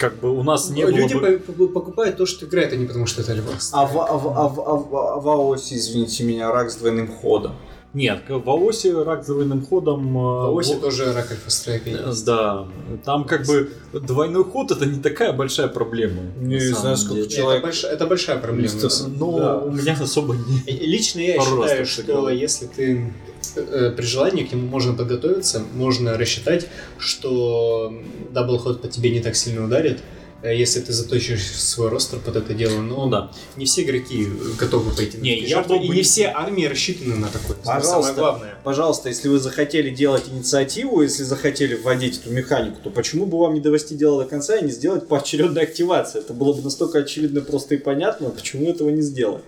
Как бы у нас не Ну, Люди было бы... по- по- покупают то, что играет, а не потому, что это Альвас. А в, а, в, а, в, а, в, а в Аосе, извините меня, рак с двойным ходом. Нет, в Аосе рак с двойным ходом... Э, Оси вот- тоже рак альфа-страйка э. Да, там как бы двойной ход это не такая большая проблема. Не на знаю, сколько деле. Это, человек- большая, это большая проблема. Но Да. у меня особо не... Лично я Пару считаю, что если ты при желании к нему можно подготовиться, можно рассчитать, что double ход по тебе не так сильно ударит, э, если ты заточишь свой ростер под это дело. Но Ну да. не все игроки готовы пойти на Не, я жертвы, бы и не все армии рассчитаны на такое. Пожалуйста. Самое главное. Пожалуйста, если вы захотели делать инициативу, если захотели вводить эту механику, то почему бы вам не довести дело до конца и не сделать поочередной активации? Это было бы настолько очевидно, просто и понятно, почему этого не сделать.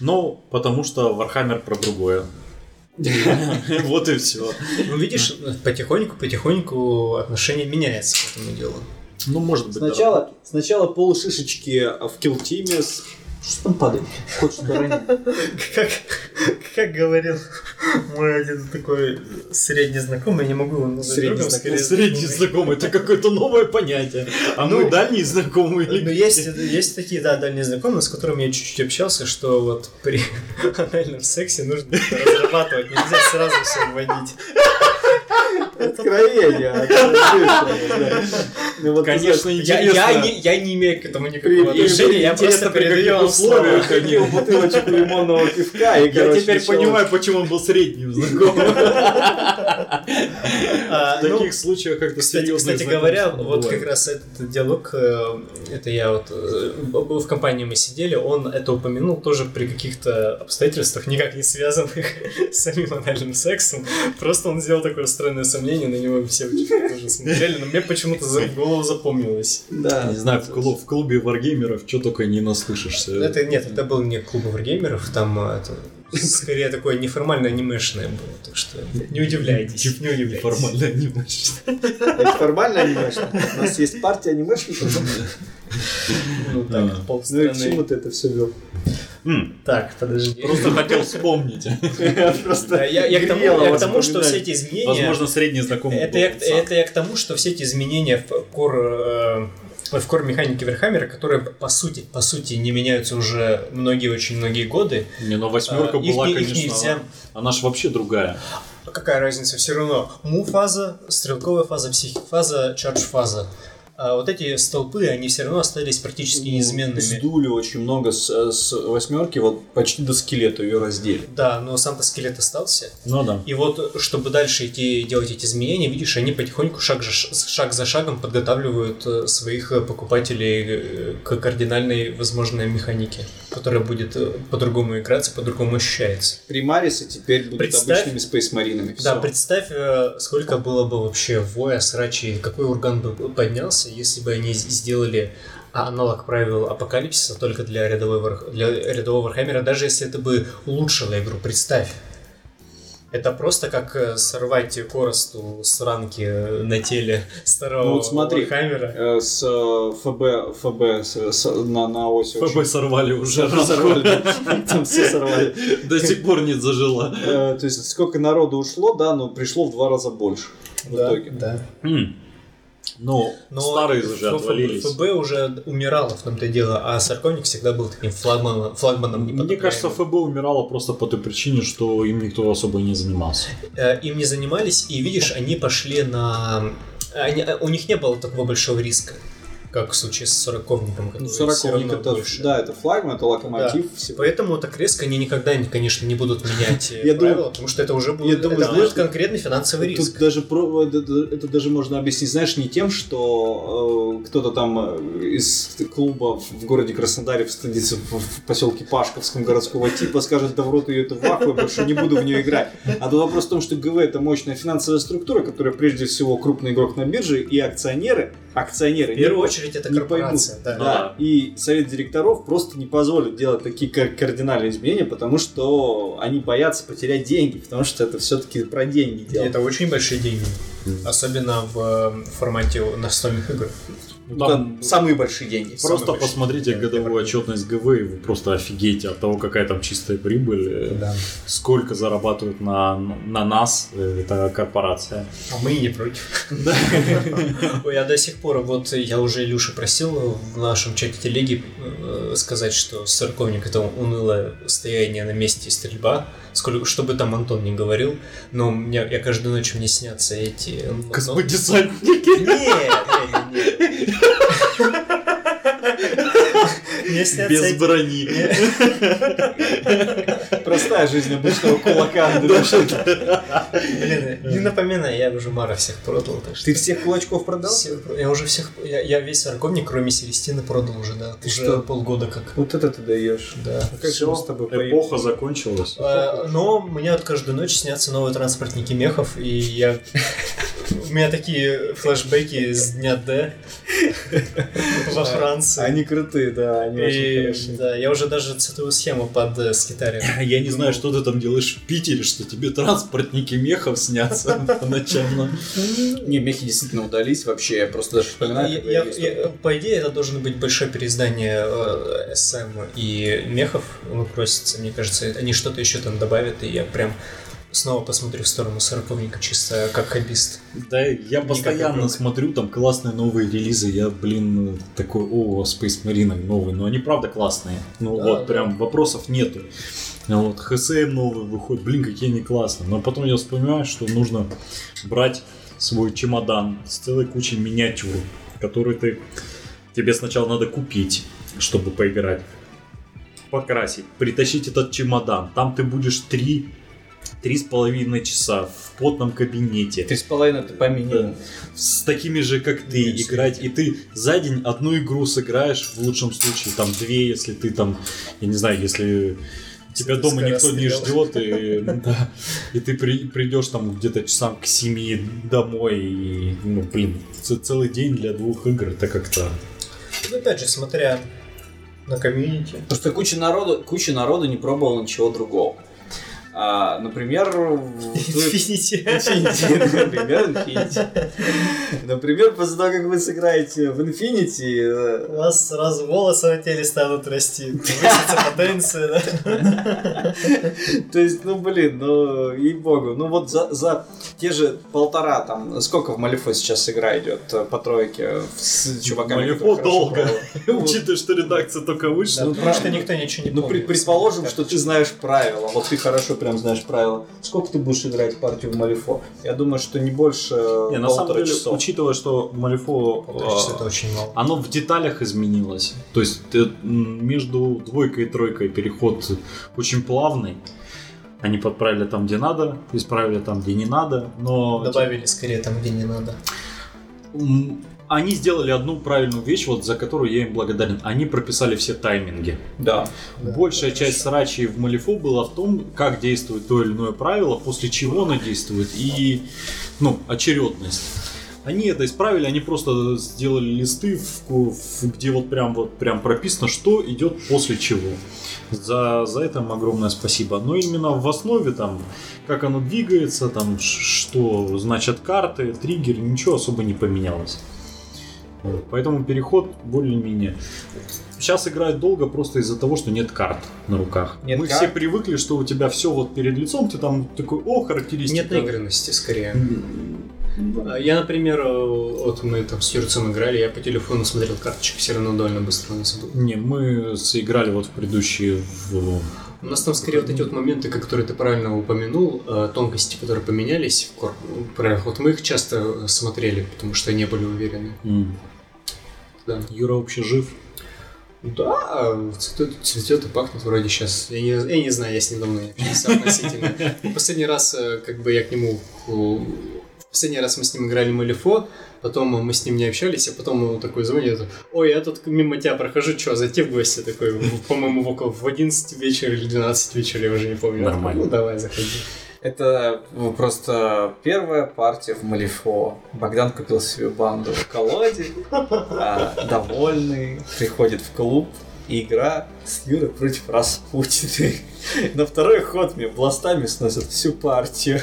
Ну, потому что Warhammer про другое. Вот и все. Ну, видишь, потихоньку-потихоньку отношение меняется к этому делу. Ну, может быть, да. Сначала, сначала пол шишечки в килтиме. с- Что там падает? Хочешь уронить? Как, как говорил мой один такой средний знакомый, я не могу его назвать Средний другом, знакомый. скорее Средний знакомый, это какое-то новое понятие. А Ну, мы дальние знакомые. Ну, есть, есть такие, да, дальние знакомые, с которыми я чуть-чуть общался, что вот при анальном сексе нужно разрабатывать, нельзя сразу все вводить. Откровение. да. Ну, Конечно, Я, не, я не имею к этому никакого отношения, я просто передаю слово. Купил бутылочку лимонного пивка и, Я теперь понимаю, почему он был средним знакомым. А, В ну, таких случаях как-то Кстати, серьезных кстати говоря, вот как раз этот диалог, э, это я вот э, в компании мы сидели, он это упомянул тоже при каких-то обстоятельствах, никак не связанных с самим анальным сексом. Просто он сделал такое странное сомнение, на него все тоже смотрели, но мне почему-то за в голову запомнилось. Да. Не знаю, в, клуб, в клубе варгеймеров что только не наслышишься. Это нет, это был не клуб варгеймеров, там э, это скорее такое неформальное анимешное было, так что не удивляйтесь, не удивляйтесь. Формально аниме. Это формально анимешно. У нас есть партия анимешников. Ну так, А. Ну и к полстраны. чему ты это все вел? Так, подожди. Просто хотел вспомнить. Просто я, к тому, что все эти изменения... Возможно, средний знакомый это, я, сам. это я к тому, что все эти изменения в кор... в кор механике Верхаммера, которые по сути, по сути не меняются уже многие очень многие годы. Не, но восьмерка А, их была, их конечно, нельзя. она ж вообще другая. Какая разница? Все равно му-фаза, стрелковая фаза, психик-фаза, чардж-фаза. А вот эти столпы, они все равно остались практически неизменными. Сдули очень много с, с восьмерки, вот почти до скелета ее раздели. Да, но сам-то скелет остался. Ну да. И вот, чтобы дальше идти делать эти изменения, видишь, они потихоньку шаг, за шаг за шагом подготавливают э, своих э, покупателей э, к кардинальной возможной механике, которая будет по-другому играется, по-другому ощущается. Примарисы теперь будут Представь- обычными спейсмаринами. Да, Всё. представь, сколько было бы вообще воя, срачи, какой ураган бы поднялся, если бы они сделали а, аналог правил апокалипсиса только для рядовой вар- для рядового Вархаммера, даже если это бы улучшило игру, представь. Это просто как э, сорвать коросту с ранки э, на теле старого Ну вот смотри, Вархаммера. Э, С э, ФБ, ФБ с- с- на, на оси ФБ сорвали уже. очень- сорвали. Там все сорвали. До сих пор не зажила. То есть сколько народу ушло, да, но пришло в два раза больше. В итоге. да. Ну, Но старые уже Ф- отвалились. ФБ уже умирало в том-то и дело, а Сарковник всегда был таким флагманом, флагманом Мне кажется, ФБ умирало просто по той причине, что им никто особо и не занимался. Э, им не занимались, и видишь, они пошли на... Они, э, у них не было такого большого риска. Как в случае с сороковником, Ну, сороковник это, больше. да, это флагман, это локомотив. всего. Поэтому так резко они никогда, конечно, не будут менять э, Я правила, думаю- потому что это уже будет, я думаю, это знаешь, будет конкретный финансовый риск. Тут даже про, это, даже можно объяснить, знаешь, не тем, что э, кто-то там э, из клуба в городе Краснодаре встретится в, в поселке Пашковском городского типа, скажет, да в рот ее это вахуй, больше не буду в нее играть. А тут вопрос в том, что ГВ это мощная финансовая структура, которая прежде всего крупный игрок на бирже и акционеры, акционеры В первую не- очередь это не корпорация, да. Да, и совет директоров просто не позволит делать такие кар- кардинальные изменения, потому что они боятся потерять деньги, потому что это все-таки про деньги дело. это очень большие деньги. Особенно в э, формате настольных игр. Ну, там самые большие деньги. Просто большой. посмотрите Да, годовую отчетность ГВ, и вы просто офигеете от того, какая там чистая прибыль, э, Да. сколько зарабатывают на, на нас э, эта корпорация. А мы и не против. Я до сих пор, вот я уже Илюша просил в нашем чате телеги э, сказать, что сороковник это унылое стояние на месте стрельба. Сколько, что бы там Антон не говорил, но мне, я каждую ночь мне снятся эти... Космодесантники! Нет, нет, нет. Мне снятся Без эти- брони. Простая жизнь обычного кулака. Блин, не напоминай, я уже Мара всех продал, так что... Ты всех кулачков продал? Все- я уже всех... Я, я весь сороковник, кроме Селестины, продал уже, да. Ты уже что? полгода как. Вот это ты даешь. Да. А как с тобой Эпоха закончилась. А, Но мне вот каждую ночь снятся новые транспортники мехов, и я... У меня такие флешбеки с дня Д во Франции. Они крутые, да, они И, да, я уже даже цветовую схему под э, скитарием. Я не знаю, что ты там делаешь в Питере, что тебе транспортники мехов снятся по ночам. но- Не, мехи действительно удались вообще, я просто даже вспоминаю, Я- я по идее, это должно быть большое переиздание э, СМ и мехов. Просится, мне кажется, они что-то еще там добавят, и я прям снова посмотрю в сторону сороковника чисто как хоббист. Да, я постоянно смотрю там классные новые релизы. Я, блин, такой, о, Space Marine новый. Но они правда классные. Ну Да, вот, да. прям вопросов нету. Вот, ХСМ новый выходит, блин, какие они классные. Но потом я вспоминаю, что нужно брать свой чемодан с целой кучей миниатюр, которые ты тебе сначала надо купить, чтобы поиграть. Покрасить, притащить этот чемодан. Там ты будешь три, три с половиной часа в потном кабинете Три с половиной это по минимуму. с такими же, как ты, Нет, играть. И ты за день одну игру сыграешь, в лучшем случае, там две, если ты там, я не знаю, если тебя ты дома никто не ждет, и, да, и ты при- придешь там где-то часам к семи домой, и, ну, блин, целый день для двух игр, это как-то... Ну, опять же, смотря на комьюнити. Просто куча народу, куча народу не пробовала ничего другого. А, например, в- Infinity. Infinity, например, Infinity. Например, после того, как вы сыграете в Infinity, э, У вас сразу волосы на теле станут расти. Повысится потенция, да? То есть, ну блин, ну ей-богу, ну вот за, за те же полтора там, сколько в Малифо сейчас игра идет э, по тройке с чуваками? Малифо долго. Учитывая, что редакция только вышла. Ну, Потому что никто ничего не Ну, помнит. пред- предположим, что ты знаешь правила. Вот ты хорошо прям знаешь правила. Сколько ты будешь играть партию в Малифо? Я думаю, что не больше Не, на самом деле, часов. учитывая, что Малифо Полтора а, это очень мало. Оно в деталях изменилось. То есть э, между двойкой и тройкой переход очень плавный. Они подправили там, где надо, исправили там, где не надо. Но Добавили скорее там, где не надо. Они сделали одну правильную вещь, вот за которую я им благодарен. Они прописали все тайминги. Да. Да, Большая хорошо. часть срачей в Малифо была в том, как действует то или иное правило, после чего оно действует, и ну, очередность. Они это исправили, они просто сделали листы, в в- где вот прям вот прям прописано, что идет после чего. За, за это им огромное спасибо. Но именно в основе там, как оно двигается, там, что значат карты, триггеры, ничего особо не поменялось. Вот, Поэтому переход более-менее. Сейчас играть долго просто из-за того, что нет карт на руках. Нет Мы карт? все привыкли, что у тебя все вот перед лицом, ты там такой, о, характеристика. Нет наигранности, скорее. А Я, например, вот мы там с Юрцем играли, я по телефону смотрел карточки, все равно довольно быстро у нас было. Не, мы сыграли вот в предыдущие в... У нас там скорее вот эти вот моменты, которые ты правильно упомянул, э, тонкости, которые поменялись в кор- про- Вот мы их часто смотрели, потому что не были уверены. М. Да. Юра вообще жив? Да, цветет, цветет и пахнет вроде сейчас. Я не, я не знаю, я с ним давно не общался относительно. Последний раз, э, как бы я к нему... В последний раз мы с ним играли Малифо, потом мы с ним не общались, а потом он такой звонит, ой, я тут мимо тебя прохожу, что, зайти в гости такой, по-моему, в около в 11 вечера или 12 вечера, я уже не помню. Нормально. Ну, давай, заходи. Это ну, просто первая партия в Малифо. Богдан купил себе банду в колоде, а, довольный, приходит в клуб, и игра с Юрой против Распутины. На второй ход мне бластами сносят всю партию.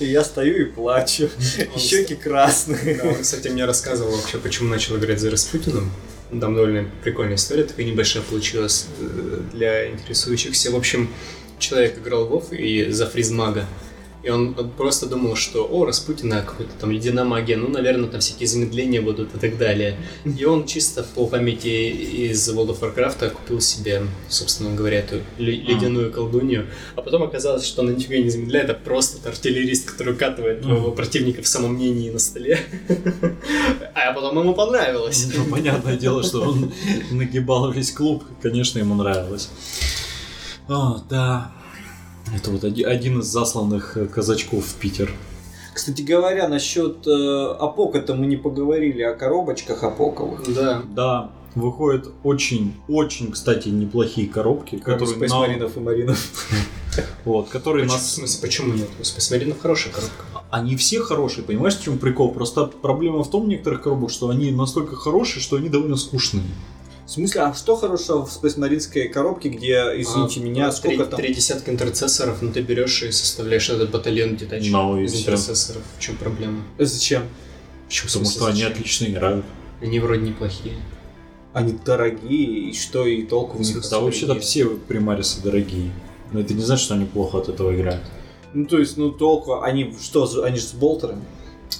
И я стою и плачу. И щеки красные. Да, он, кстати, мне рассказывал вообще, почему начал играть за Распутиным. Там довольно прикольная история, такая небольшая получилась э, для интересующихся. В общем, человек играл в WoW и за фризмага. И он, просто думал, что, о, Распутина какой-то там ледяная магия, ну, наверное, там всякие замедления будут и так далее. И он чисто по памяти из World of Warcraft купил себе, собственно говоря, эту ле- ледяную колдунью. А потом оказалось, что она нифига не замедляет, а просто артиллерист, который укатывает твоего противника в самом мнении на столе. А потом ему понравилось. Ну, понятное дело, что он нагибал весь клуб. Конечно, ему нравилось. О, да. Это вот оди- один из засланных э, казачков в Питер. Кстати говоря, насчет э, Апока-то мы не поговорили о коробочках Апоковых. Да. Да, выходят очень-очень, кстати, неплохие коробки, Кроме которые, Space на- Маринов и Маринов. вот, которые Почему- В нас... смысле, почему нет? У Space Marine хорошая коробка. Они все хорошие, понимаешь, в чем прикол? Просто проблема в том в некоторых коробок, что они настолько хорошие, что они довольно скучные. В смысле, а что хорошего в Space Маринской коробке, где, извините А, меня, три- сколько там? Три десятка интерцессоров, но ты берешь и составляешь этот батальон детач Ну, и из интерцессоров. В чем проблема? Зачем? Почему? Потому что они отлично играют. Они вроде неплохие. Они дорогие, и что, и толку в них Да, вообще-то все примарисы дорогие. Но это не значит, что они плохо от этого играют. Ну, то есть, ну, толку, они что, они же с болтерами?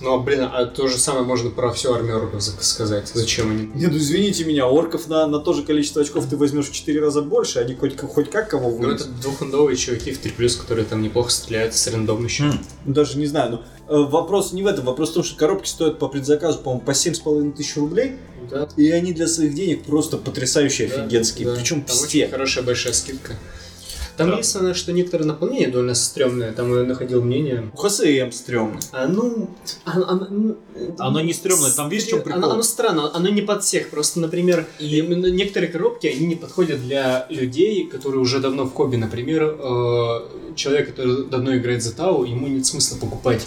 Ну, а, блин, а то же самое можно про всю армию орков за- сказать. Зачем они? Не, ну, извините меня, орков на, на то же количество очков ты возьмешь в 4 раза больше, они хоть, хоть как кого Ну, вынесут. это двухфундовые чуваки в 3+, которые там неплохо стреляют с рандом еще. Ну, Даже не знаю, но э, вопрос не в этом, вопрос в том, что коробки стоят по предзаказу, по-моему, по 7,5 тысяч рублей, Да, и они для своих денег просто потрясающие, да, офигенские, да. причем Там все. очень хорошая большая скидка. Там Да. единственное, что некоторые наполнения довольно стрёмные. Там я находил мнение. У ХСМ стрёмно. А, ну, а- а- ну, Оно не стрёмное, там видишь, в чём прикол? Оно, оно странно, оно не под всех. Просто, например, именно некоторые коробки, они не подходят для людей, которые уже давно в хобби. Например, э, человек, который давно играет за Тау, ему нет смысла покупать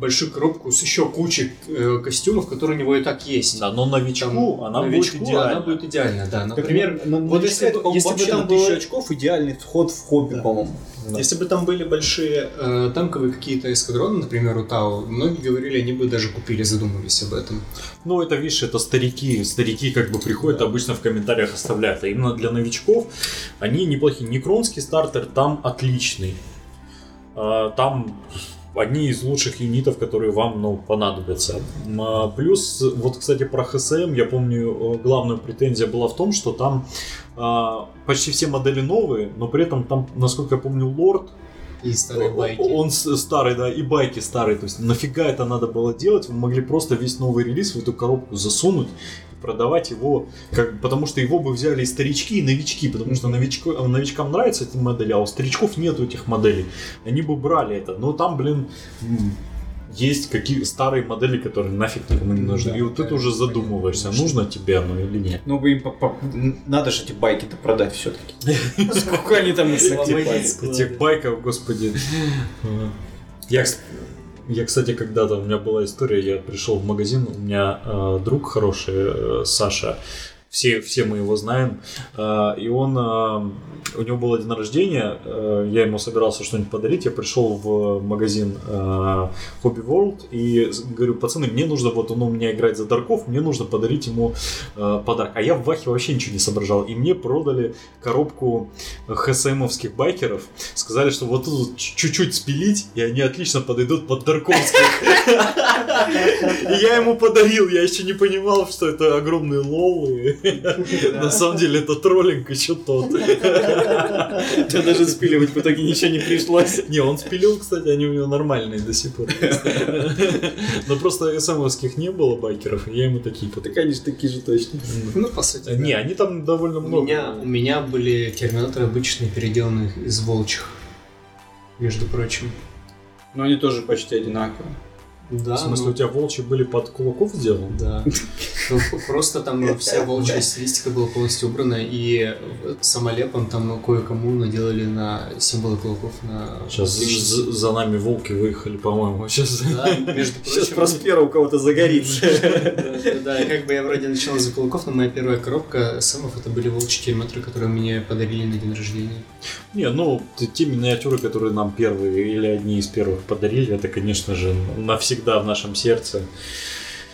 большую коробку с еще кучей э, костюмов, которые у него и так есть. Да, но новичку Там, она новичку будет идеальна. Она будет идеально, да. Например, на- на- вот если это, если бы там на 1000 было- очков идеальный вход в хобби, Да. по-моему. Если бы там были большие э, танковые какие-то эскадроны, например, у Тау, многие говорили, они бы даже купили, задумывались об этом. Ну, это, видишь, это старики. Старики как бы приходят, обычно в комментариях оставляют. А именно для новичков они неплохие. Некронский стартер там отличный. А, Там одни из лучших юнитов, которые вам ну, понадобятся. А, Плюс, вот, кстати, про ХСМ, я помню, э, главная претензия была в том, что там а, почти все модели новые, но при этом там, насколько я помню, лорд И старые байки. он старый, да, и байки старые. То есть нафига это надо было делать? Вы могли просто весь новый релиз в эту коробку засунуть продавать его, как, потому что его бы взяли и старички, и новички, потому что новичко, новичкам нравятся эти модели, а у старичков нету этих моделей. Они бы брали это. Но там, блин, есть какие старые модели, которые нафиг никому не нужны. Да, и вот ты да, уже понятно, задумываешься, конечно. нужно тебе оно или нет. Ну, бы им по- надо же эти байки-то продать все-таки. Сколько они там? Этих байков, господи. Я, я, кстати, когда-то у меня была история, я пришел в магазин, у меня э, друг хороший, э, Саша, все, все мы его знаем, э, и он, э, у него был день рождения, э, я ему собирался что-нибудь подарить, я пришел в магазин Hobby World и говорю, пацаны, мне нужно, вот он у меня играет за Дарков, мне нужно подарить ему подарок. А я в Вахе вообще ничего не соображал, и мне продали коробку ХСМовских байкеров, сказали, что вот тут чуть-чуть спилить, и они отлично подойдут под Дарковских. И я ему подарил, я еще не понимал, что это огромные лолы. На самом деле это троллинг еще тот. Да даже спиливать в итоге ничего не пришлось. Не, он спилил, кстати, они у него нормальные до сих пор. Но просто СМовских не было байкеров, и я ему такие Да, конечно, такие же точно. Ну, по сути. Не, они там довольно много. у меня были терминаторы обычные, переделанные из волчьих. Между прочим. Но они тоже почти одинаковые. Да, В смысле, ну, у тебя волчьи были под кулаков сделаны? Да. Ну, просто там вся волчья стилистика была полностью убрана, и самолепом там кое-кому наделали на символы кулаков на... Сейчас за нами волки выехали, по-моему. Сейчас... Сейчас. Проспера у кого-то загорится. Да, да, да, и как бы я вроде начал за кулаков, но моя первая коробка самов это были волчьи терминаторы, которые мне подарили на день рождения. Не, ну, те миниатюры, которые нам первые или одни из первых подарили, это, конечно же, навсегда в нашем сердце.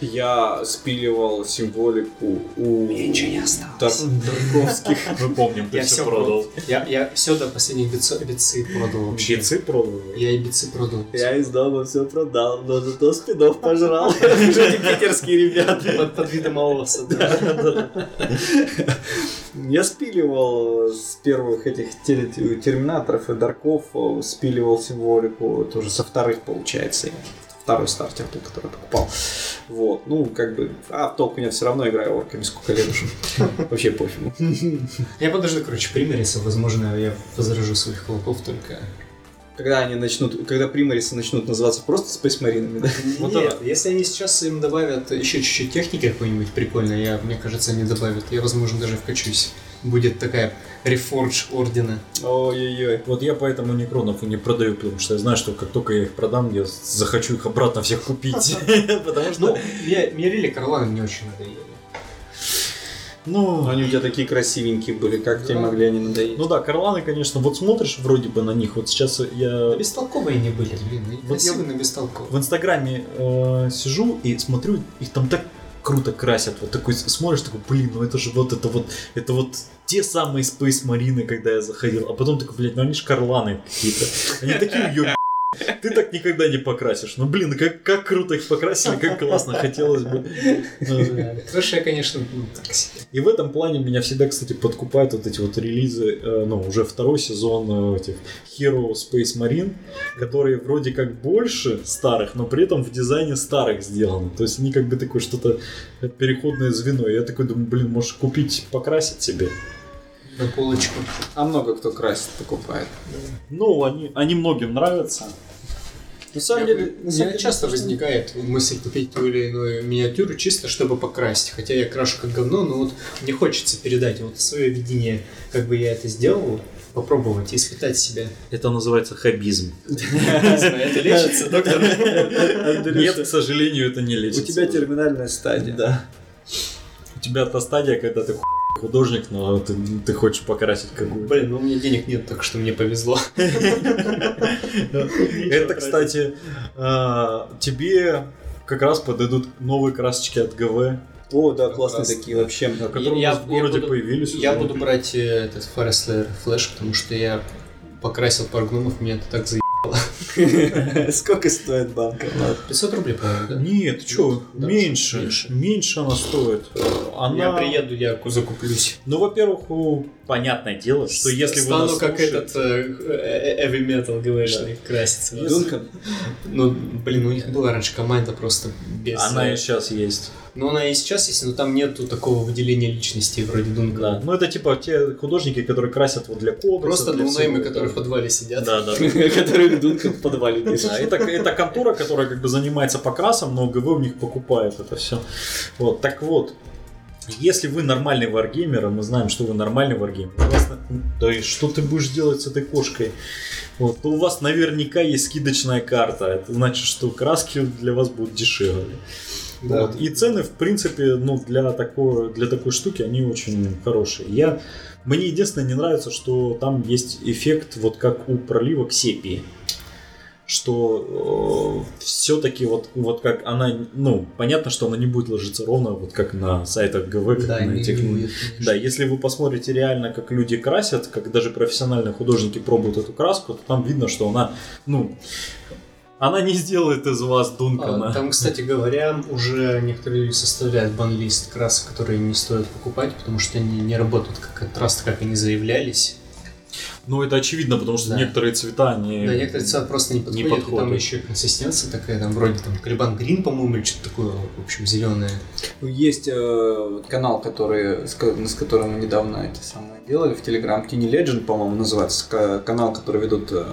Я спиливал символику у ничего не осталось. Тар- Тарковских. Мы помним, ты Я все продал. Я, все до последних бицы продал вообще. Бицы продал? Я и бицы продал. Я из дома все продал, но зато спидов пожрал. Эти питерские ребята. Под, под видом Аоса. Я спиливал с первых этих тер- терминаторов и дарков, э, спиливал символику тоже со вторых, получается. Второй стартер, тот, который покупал. Вот, ну, как бы, а в толку нет, все равно играю орками сколько лет уже. Вообще пофигу. Я подожду, короче, примериса. Возможно, я возражу своих кулаков только. Когда они начнут, когда примарисы начнут называться просто спейсмаринами, да? Вот Нет, если они сейчас им добавят еще чуть-чуть техники какой-нибудь прикольной, я, мне кажется, они добавят. Я, возможно, даже вкачусь. Будет такая рефордж ордена. Ой-ой-ой. Вот я поэтому некронов и не продаю, потому что я знаю, что как только я их продам, я захочу их обратно всех купить. Потому Ну, что, мне, мне Рили Карланы не очень надоели. ну, Они у тебя такие красивенькие были, как тебе могли они надоесть? ну да, Карланы, конечно, вот смотришь вроде бы на них, вот сейчас я Да бестолковые они были, блин. Вот я- красивые, но бестолковые. в Инстаграме э, сижу и смотрю, их там так круто красят. Вот такой смотришь, такой, блин, ну это же вот это вот, это вот те самые Space Marine, когда я заходил. А потом такой, блядь, ну они ж карланы какие-то. Они такие уёб... Ты так никогда не покрасишь. Ну блин, как, как круто их покрасили, как классно, хотелось бы. Трэш я, конечно, ну, так себе. И в этом плане меня всегда, кстати, подкупают вот эти вот релизы, э, ну, уже второй сезон э, этих Hero Space Marine, которые вроде как больше старых, но при этом в дизайне старых сделаны. То есть они как бы такое что-то э, переходное звено. И я такой думаю, блин, можешь купить, покрасить себе. На полочку. А много кто красит, покупает. Ну, они, они многим нравятся. На самом Я- деле, У на самом меня деле, часто что- возникает мысль купить ту или иную миниатюру чисто чтобы покрасить. Хотя я крашу как говно, но вот мне хочется передать вот свое видение, как бы я это сделал, попробовать испытать себя. Это называется хоббизм. Это лечится, доктор? Нет, к сожалению, это не У лечится. тебя терминальная стадия. Да. У тебя та стадия, когда ты художник, но ты, ты хочешь покрасить какую-то. Блин, ну у меня денег нет, так что мне повезло. Это, кстати, а, тебе как раз подойдут новые красочки от ГВ, О, да, классные такие вообще. которые Я- у нас в городе я буду- появились. Я буду брать э, этот Forest Lair Flash, потому что я покрасил пару гномов, меня это так за... Сколько стоит банка? 500 рублей, по-моему, да? Нет, что, Да, меньше, меньше. она стоит. Я приеду, я закуплюсь. Ну, во-первых, у- понятное дело, что если вы Стану нас как этот э, э, heavy metal ГВшный, краситься. Дункан? Ну, блин, у них была раньше команда просто без... Она э, и сейчас есть. Ну, она и сейчас есть, но там нету такого выделения личности вроде Дунка. Да. Ну, это типа те художники, которые красят вот для кодекса. Просто для ноунеймы, которые в подвале сидят. Да, да. Который Дункан подвале Да, держит. это, это контора, которая как бы занимается покрасом, но ГВ у них покупает это все. Вот, так вот, если вы нормальный варгеймер, а мы знаем, что вы нормальный варгеймер, у вас да и что ты будешь делать с этой кошкой? Вот, то у вас наверняка есть скидочная карта. Это значит, что краски для вас будут дешевле. Да. Вот. И цены, в принципе, ну, для, такой, для такой штуки, они очень хорошие. Я, мне единственное не нравится, что там есть эффект, вот как у проливок сепии. Что все-таки вот, вот как она, ну, понятно, что она не будет ложиться ровно, вот как на сайтах ГВ, как Да, на этих будет, да, если вы посмотрите реально, как люди красят, как даже профессиональные художники пробуют эту краску, то там видно, что она, ну, Она не сделает из вас Дункана. А, Там, кстати говоря, уже некоторые люди составляют бан-лист красок, которые не стоит покупать, потому что они не работают как раз как они заявлялись. Ну, это очевидно, потому что Да. некоторые цвета, они... Да, некоторые цвета просто не подходят, и подходят. там еще и консистенция такая, там вроде там Калибан Грин, по-моему, или что-то такое, в общем, зеленое. Есть э, канал, который, с, с которым мы недавно это самое делали в Telegram, Tiny Legend, по-моему, называется, ка- канал, который ведут э,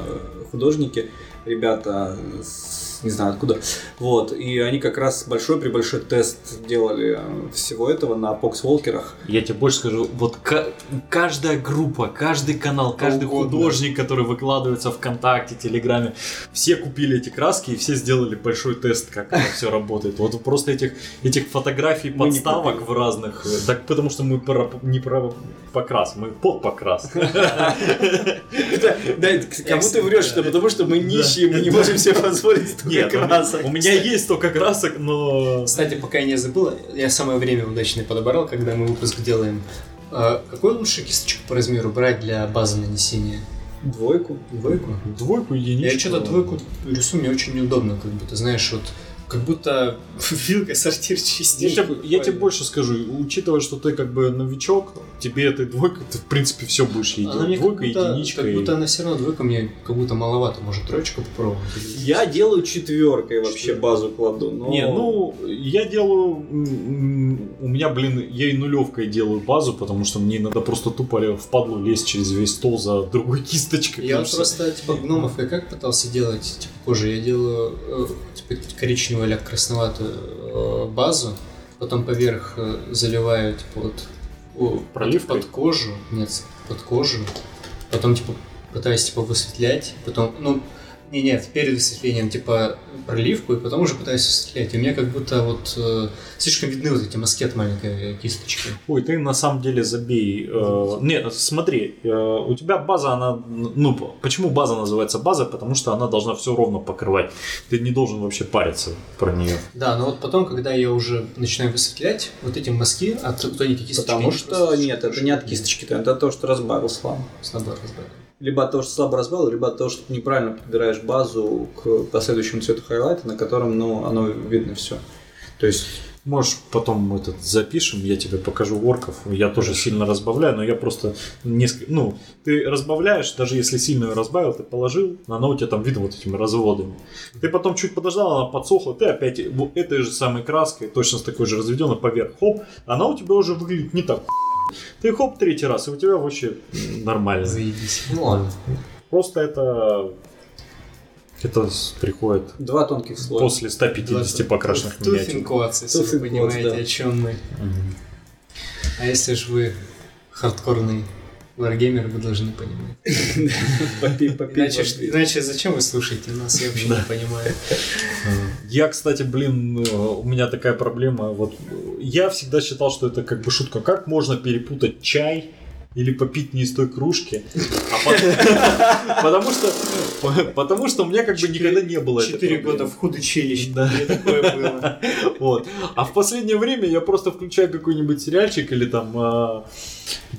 художники, ребята, с- не знаю откуда, вот, и они как раз большой-пребольшой тест делали э, всего этого на поксволкерах. Я тебе больше скажу, вот ка- каждая группа, каждый канал, каждый угодно. художник, который выкладывается ВКонтакте, Телеграме, все купили эти краски и все сделали большой тест, как это все работает. Вот просто этих, этих фотографий подставок в разных, э, так потому что мы про- не про покрас, мы под покрас. Да, кому ты врешь-то, потому что мы нищие, мы не можем себе позволить Нет, у красок. у меня есть столько красок, но... Кстати, пока я не забыл, я самое время удачное подобрал, когда мы выпуск делаем. А Какой лучше кисточку по размеру брать для базы нанесения? Двойку. Двойку? Двойку, единичку. Я что-то двойку рисую, мне очень неудобно, как будто, знаешь, вот как будто вилкой сортир Я чистишь. тебе, я тебе больше скажу, учитывая, что ты как бы новичок, тебе этой двойкой ты в принципе все будешь ездить. Она мне как Двойка, будто, единичка. как и- будто она все равно двойка мне как будто маловато. Может, троечку попробовать? Я делаю четверкой вообще Четверкой. базу кладу. Но... Не, ну, я делаю... У меня, блин, я и нулевкой делаю базу, потому что мне надо просто тупо впадлу лезть через весь стол за другой кисточкой. Я просто, типа, гномов я как пытался делать, типа, кожу. Я делаю, э, коричневую или красноватую э, базу, потом поверх э, заливаю, вот о, Проливкой? под кожу, нет, под кожу, потом, типа, пытаюсь, типа, высветлять, потом, ну, не, нет, перед высветлением, типа, проливку, и потом уже пытаюсь высветлять. И у меня как будто вот э, слишком видны вот эти мазки от маленькой кисточки. Ой, ты на самом деле забей. Э, Нет, смотри, э, у тебя база, она... Ну, почему база называется база? Потому что она должна все ровно покрывать. Ты не должен вообще париться про нее. Да, но вот потом, когда я уже начинаю высветлять, вот эти мазки от тоненькой кисточки... Потому что нет, это не от кисточки, это того, что разбавил слабо. Слабо разбавил. Либо от того, что слабо разбавил, либо от того, что ты неправильно подбираешь базу к последующему цвету хайлайта, на котором ну, оно видно все. То есть Можешь потом этот запишем, я тебе покажу орков. Я тоже сильно разбавляю, но я просто несколько... Ну, ты разбавляешь, даже если сильно ее разбавил, ты положил, она у тебя там видно вот этими разводами. Ты потом чуть подождал, она подсохла, ты опять этой же самой краской, точно с такой же разведенной поверх, хоп, она у тебя уже выглядит не так. Ты хоп третий раз, и у тебя вообще нормально. Заебись. Ну ладно. Просто это... Это приходит два тонких слоя. после 150 покрашенных миниатюр. Туфинкоц, если вы Туфинкоц, понимаете, да. о чем мы. Мгм. А если ж вы хардкорный варгеймер, вы должны понимать. Иначе, иначе зачем вы слушаете нас, я вообще не понимаю. Я, кстати, блин, э, у меня такая проблема. Вот э, я всегда считал, что это как бы шутка. Как можно перепутать чай или попить не из той кружки? А по- Потому что, потому что у меня как бы никогда не было Четыре года в худучилище, Да. мне такое было. Вот. А в последнее время я просто включаю какой-нибудь сериальчик или там а,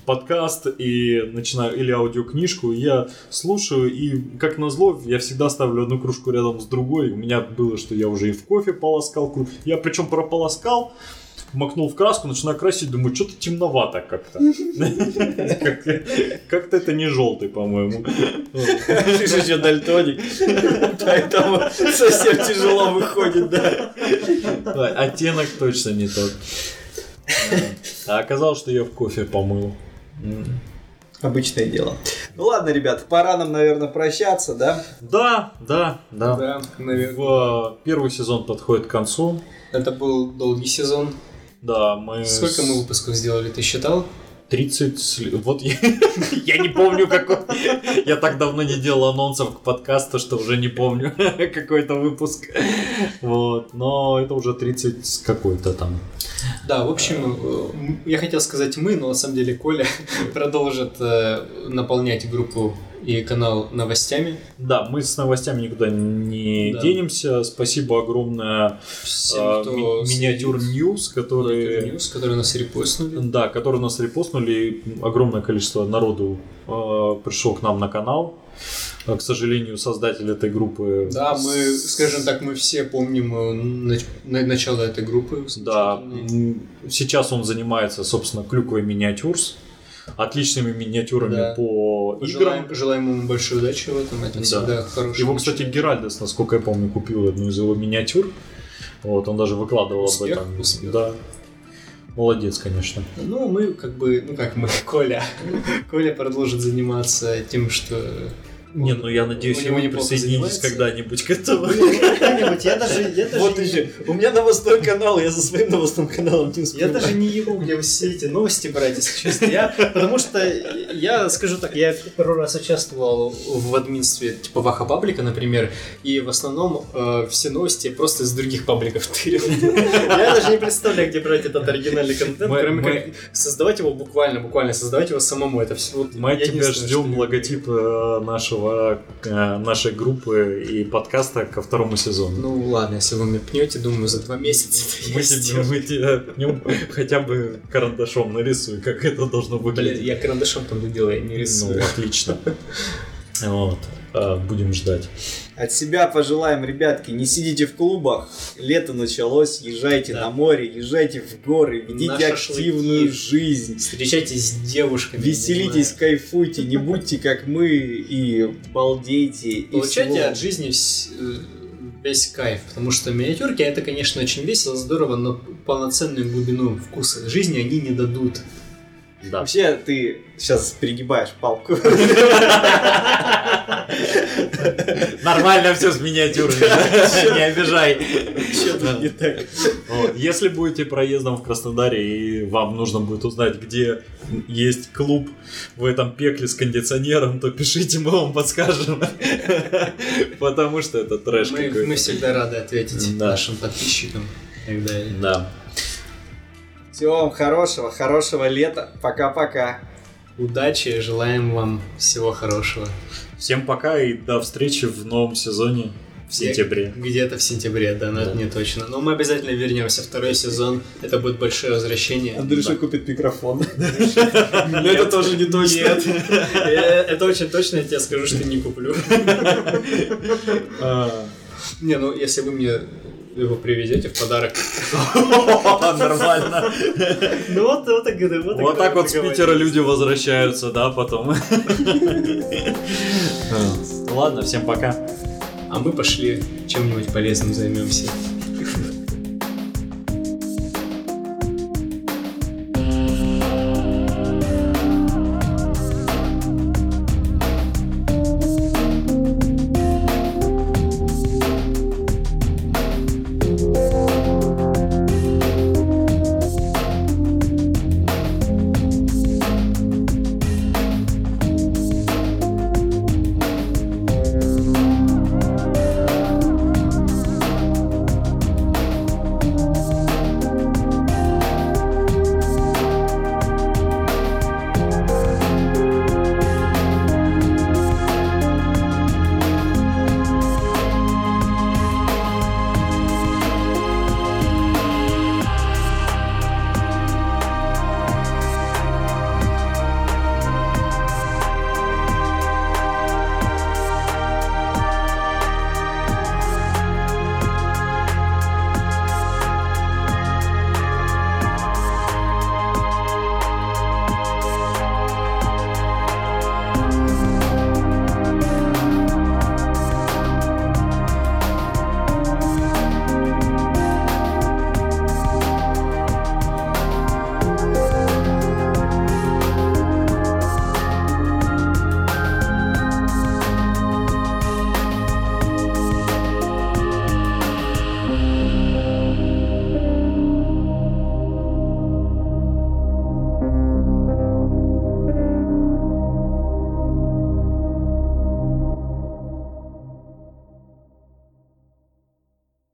подкаст и начинаю или аудиокнижку, я слушаю, и как назло, я всегда ставлю одну кружку рядом с другой. У меня было, что я уже и в кофе полоскал. Я причем прополоскал, макнул в краску, начинаю красить, думаю, что-то темновато как-то. Как- Как-то это не желтый, по-моему. Ты же еще дальтоник, поэтому совсем тяжело выходит, да. Оттенок точно не тот. А оказалось, что я в кофе помыл. Обычное дело. Ну ладно, ребят, пора нам, наверное, прощаться, да? Да, да, да. Да, наверное. В, э, первый сезон подходит к концу. Это был долгий сезон. Да, мы... Сколько мы выпусков сделали, ты считал? 30... с- Вот я, я не помню, какой... Я так давно не делал анонсов к подкасту, что уже не помню какой-то выпуск. Вот. Но это уже 30 с какой-то там. Да, в общем, э, я хотел сказать мы, но на самом деле Коля продолжит э, наполнять группу и канал новостями. Да, мы с новостями никуда не Да. денемся. Спасибо огромное Всем, а, кто ми- Miniature News, которые... News, которые нас репостнули. Да, которые нас репостнули, огромное количество народу э, пришло к нам на канал. А, К сожалению, создатель этой группы... Да, мы, скажем так, мы все помним э, нач- на- начало этой группы. Да, сейчас он занимается, собственно, клюквой миниатюрс, отличными миниатюрами Да. по играм. Желаем, желаем ему большой удачи в этом, это Да. всегда хорошо. Его, кстати, Геральдес, насколько я помню, купил одну из его миниатюр. Вот, он даже выкладывал Успех, об этом. успех. Да. Молодец, конечно. Ну, мы как бы, ну как мы, Коля. Коля продолжит заниматься тем, что... Не, ну я надеюсь, вы присоединитесь когда-нибудь к этому. Когда-нибудь, я даже, я даже Вот еще. У меня новостной канал, я за своим новостным каналом не Я даже не ебу, где все эти новости брать, если честно. Я, потому что я скажу так, я пару раз участвовал в админстве типа Ваха паблика, например, и в основном э, все новости просто из других пабликов тырил. Я даже не представляю, где брать этот оригинальный контент, кроме как создавать его буквально, буквально создавать его самому. Это все Мы тебя ждем логотип э, нашего, э, нашей группы и подкаста ко второму сезону. Ну ладно, если вы меня пнете, думаю, за два месяца Мы я тебе, сделаю. мы тебя пнем, хотя бы карандашом нарисуй, как это должно Блин, выглядеть. я карандашом там делаю, я не Ну, рисую. отлично. Вот. А, Будем ждать. От себя пожелаем, ребятки, не сидите в клубах, лето началось, езжайте Да. на море, езжайте в горы, ведите На шашлыки. активную жизнь. Встречайтесь с девушками. не Веселитесь, кайфуйте, не будьте как мы и балдейте. Получайте от жизни э, весь кайф, потому что миниатюрки это, конечно, очень весело, здорово, но полноценную глубину вкуса жизни они не дадут. Да. Вообще, ты сейчас перегибаешь палку. Нормально все с миниатюрами, не обижай. Что-то не так. Если будете проездом в Краснодаре и вам нужно будет узнать, где есть клуб в этом пекле с кондиционером, то пишите, мы вам подскажем. Потому что это трэш Мы, какой-то. мы всегда рады ответить нашим подписчикам. Да. Всего вам хорошего, хорошего лета. Пока-пока. Удачи, желаем вам всего хорошего. Всем пока и до встречи в новом сезоне в сентябре. Где-то в сентябре, да, но это Да. не точно. Но мы обязательно вернемся. Второй сезон, это будет большое возвращение. Андрюша купит микрофон. Но это тоже не точно. Нет, Э, это очень точно, я тебе скажу, что не куплю. А, Не, ну если вы мне его привезете в подарок. Нормально. Ну вот, вот так, вот Вот так вот с Питера люди возвращаются, да, потом. Ладно, всем пока. А мы пошли чем-нибудь полезным займемся.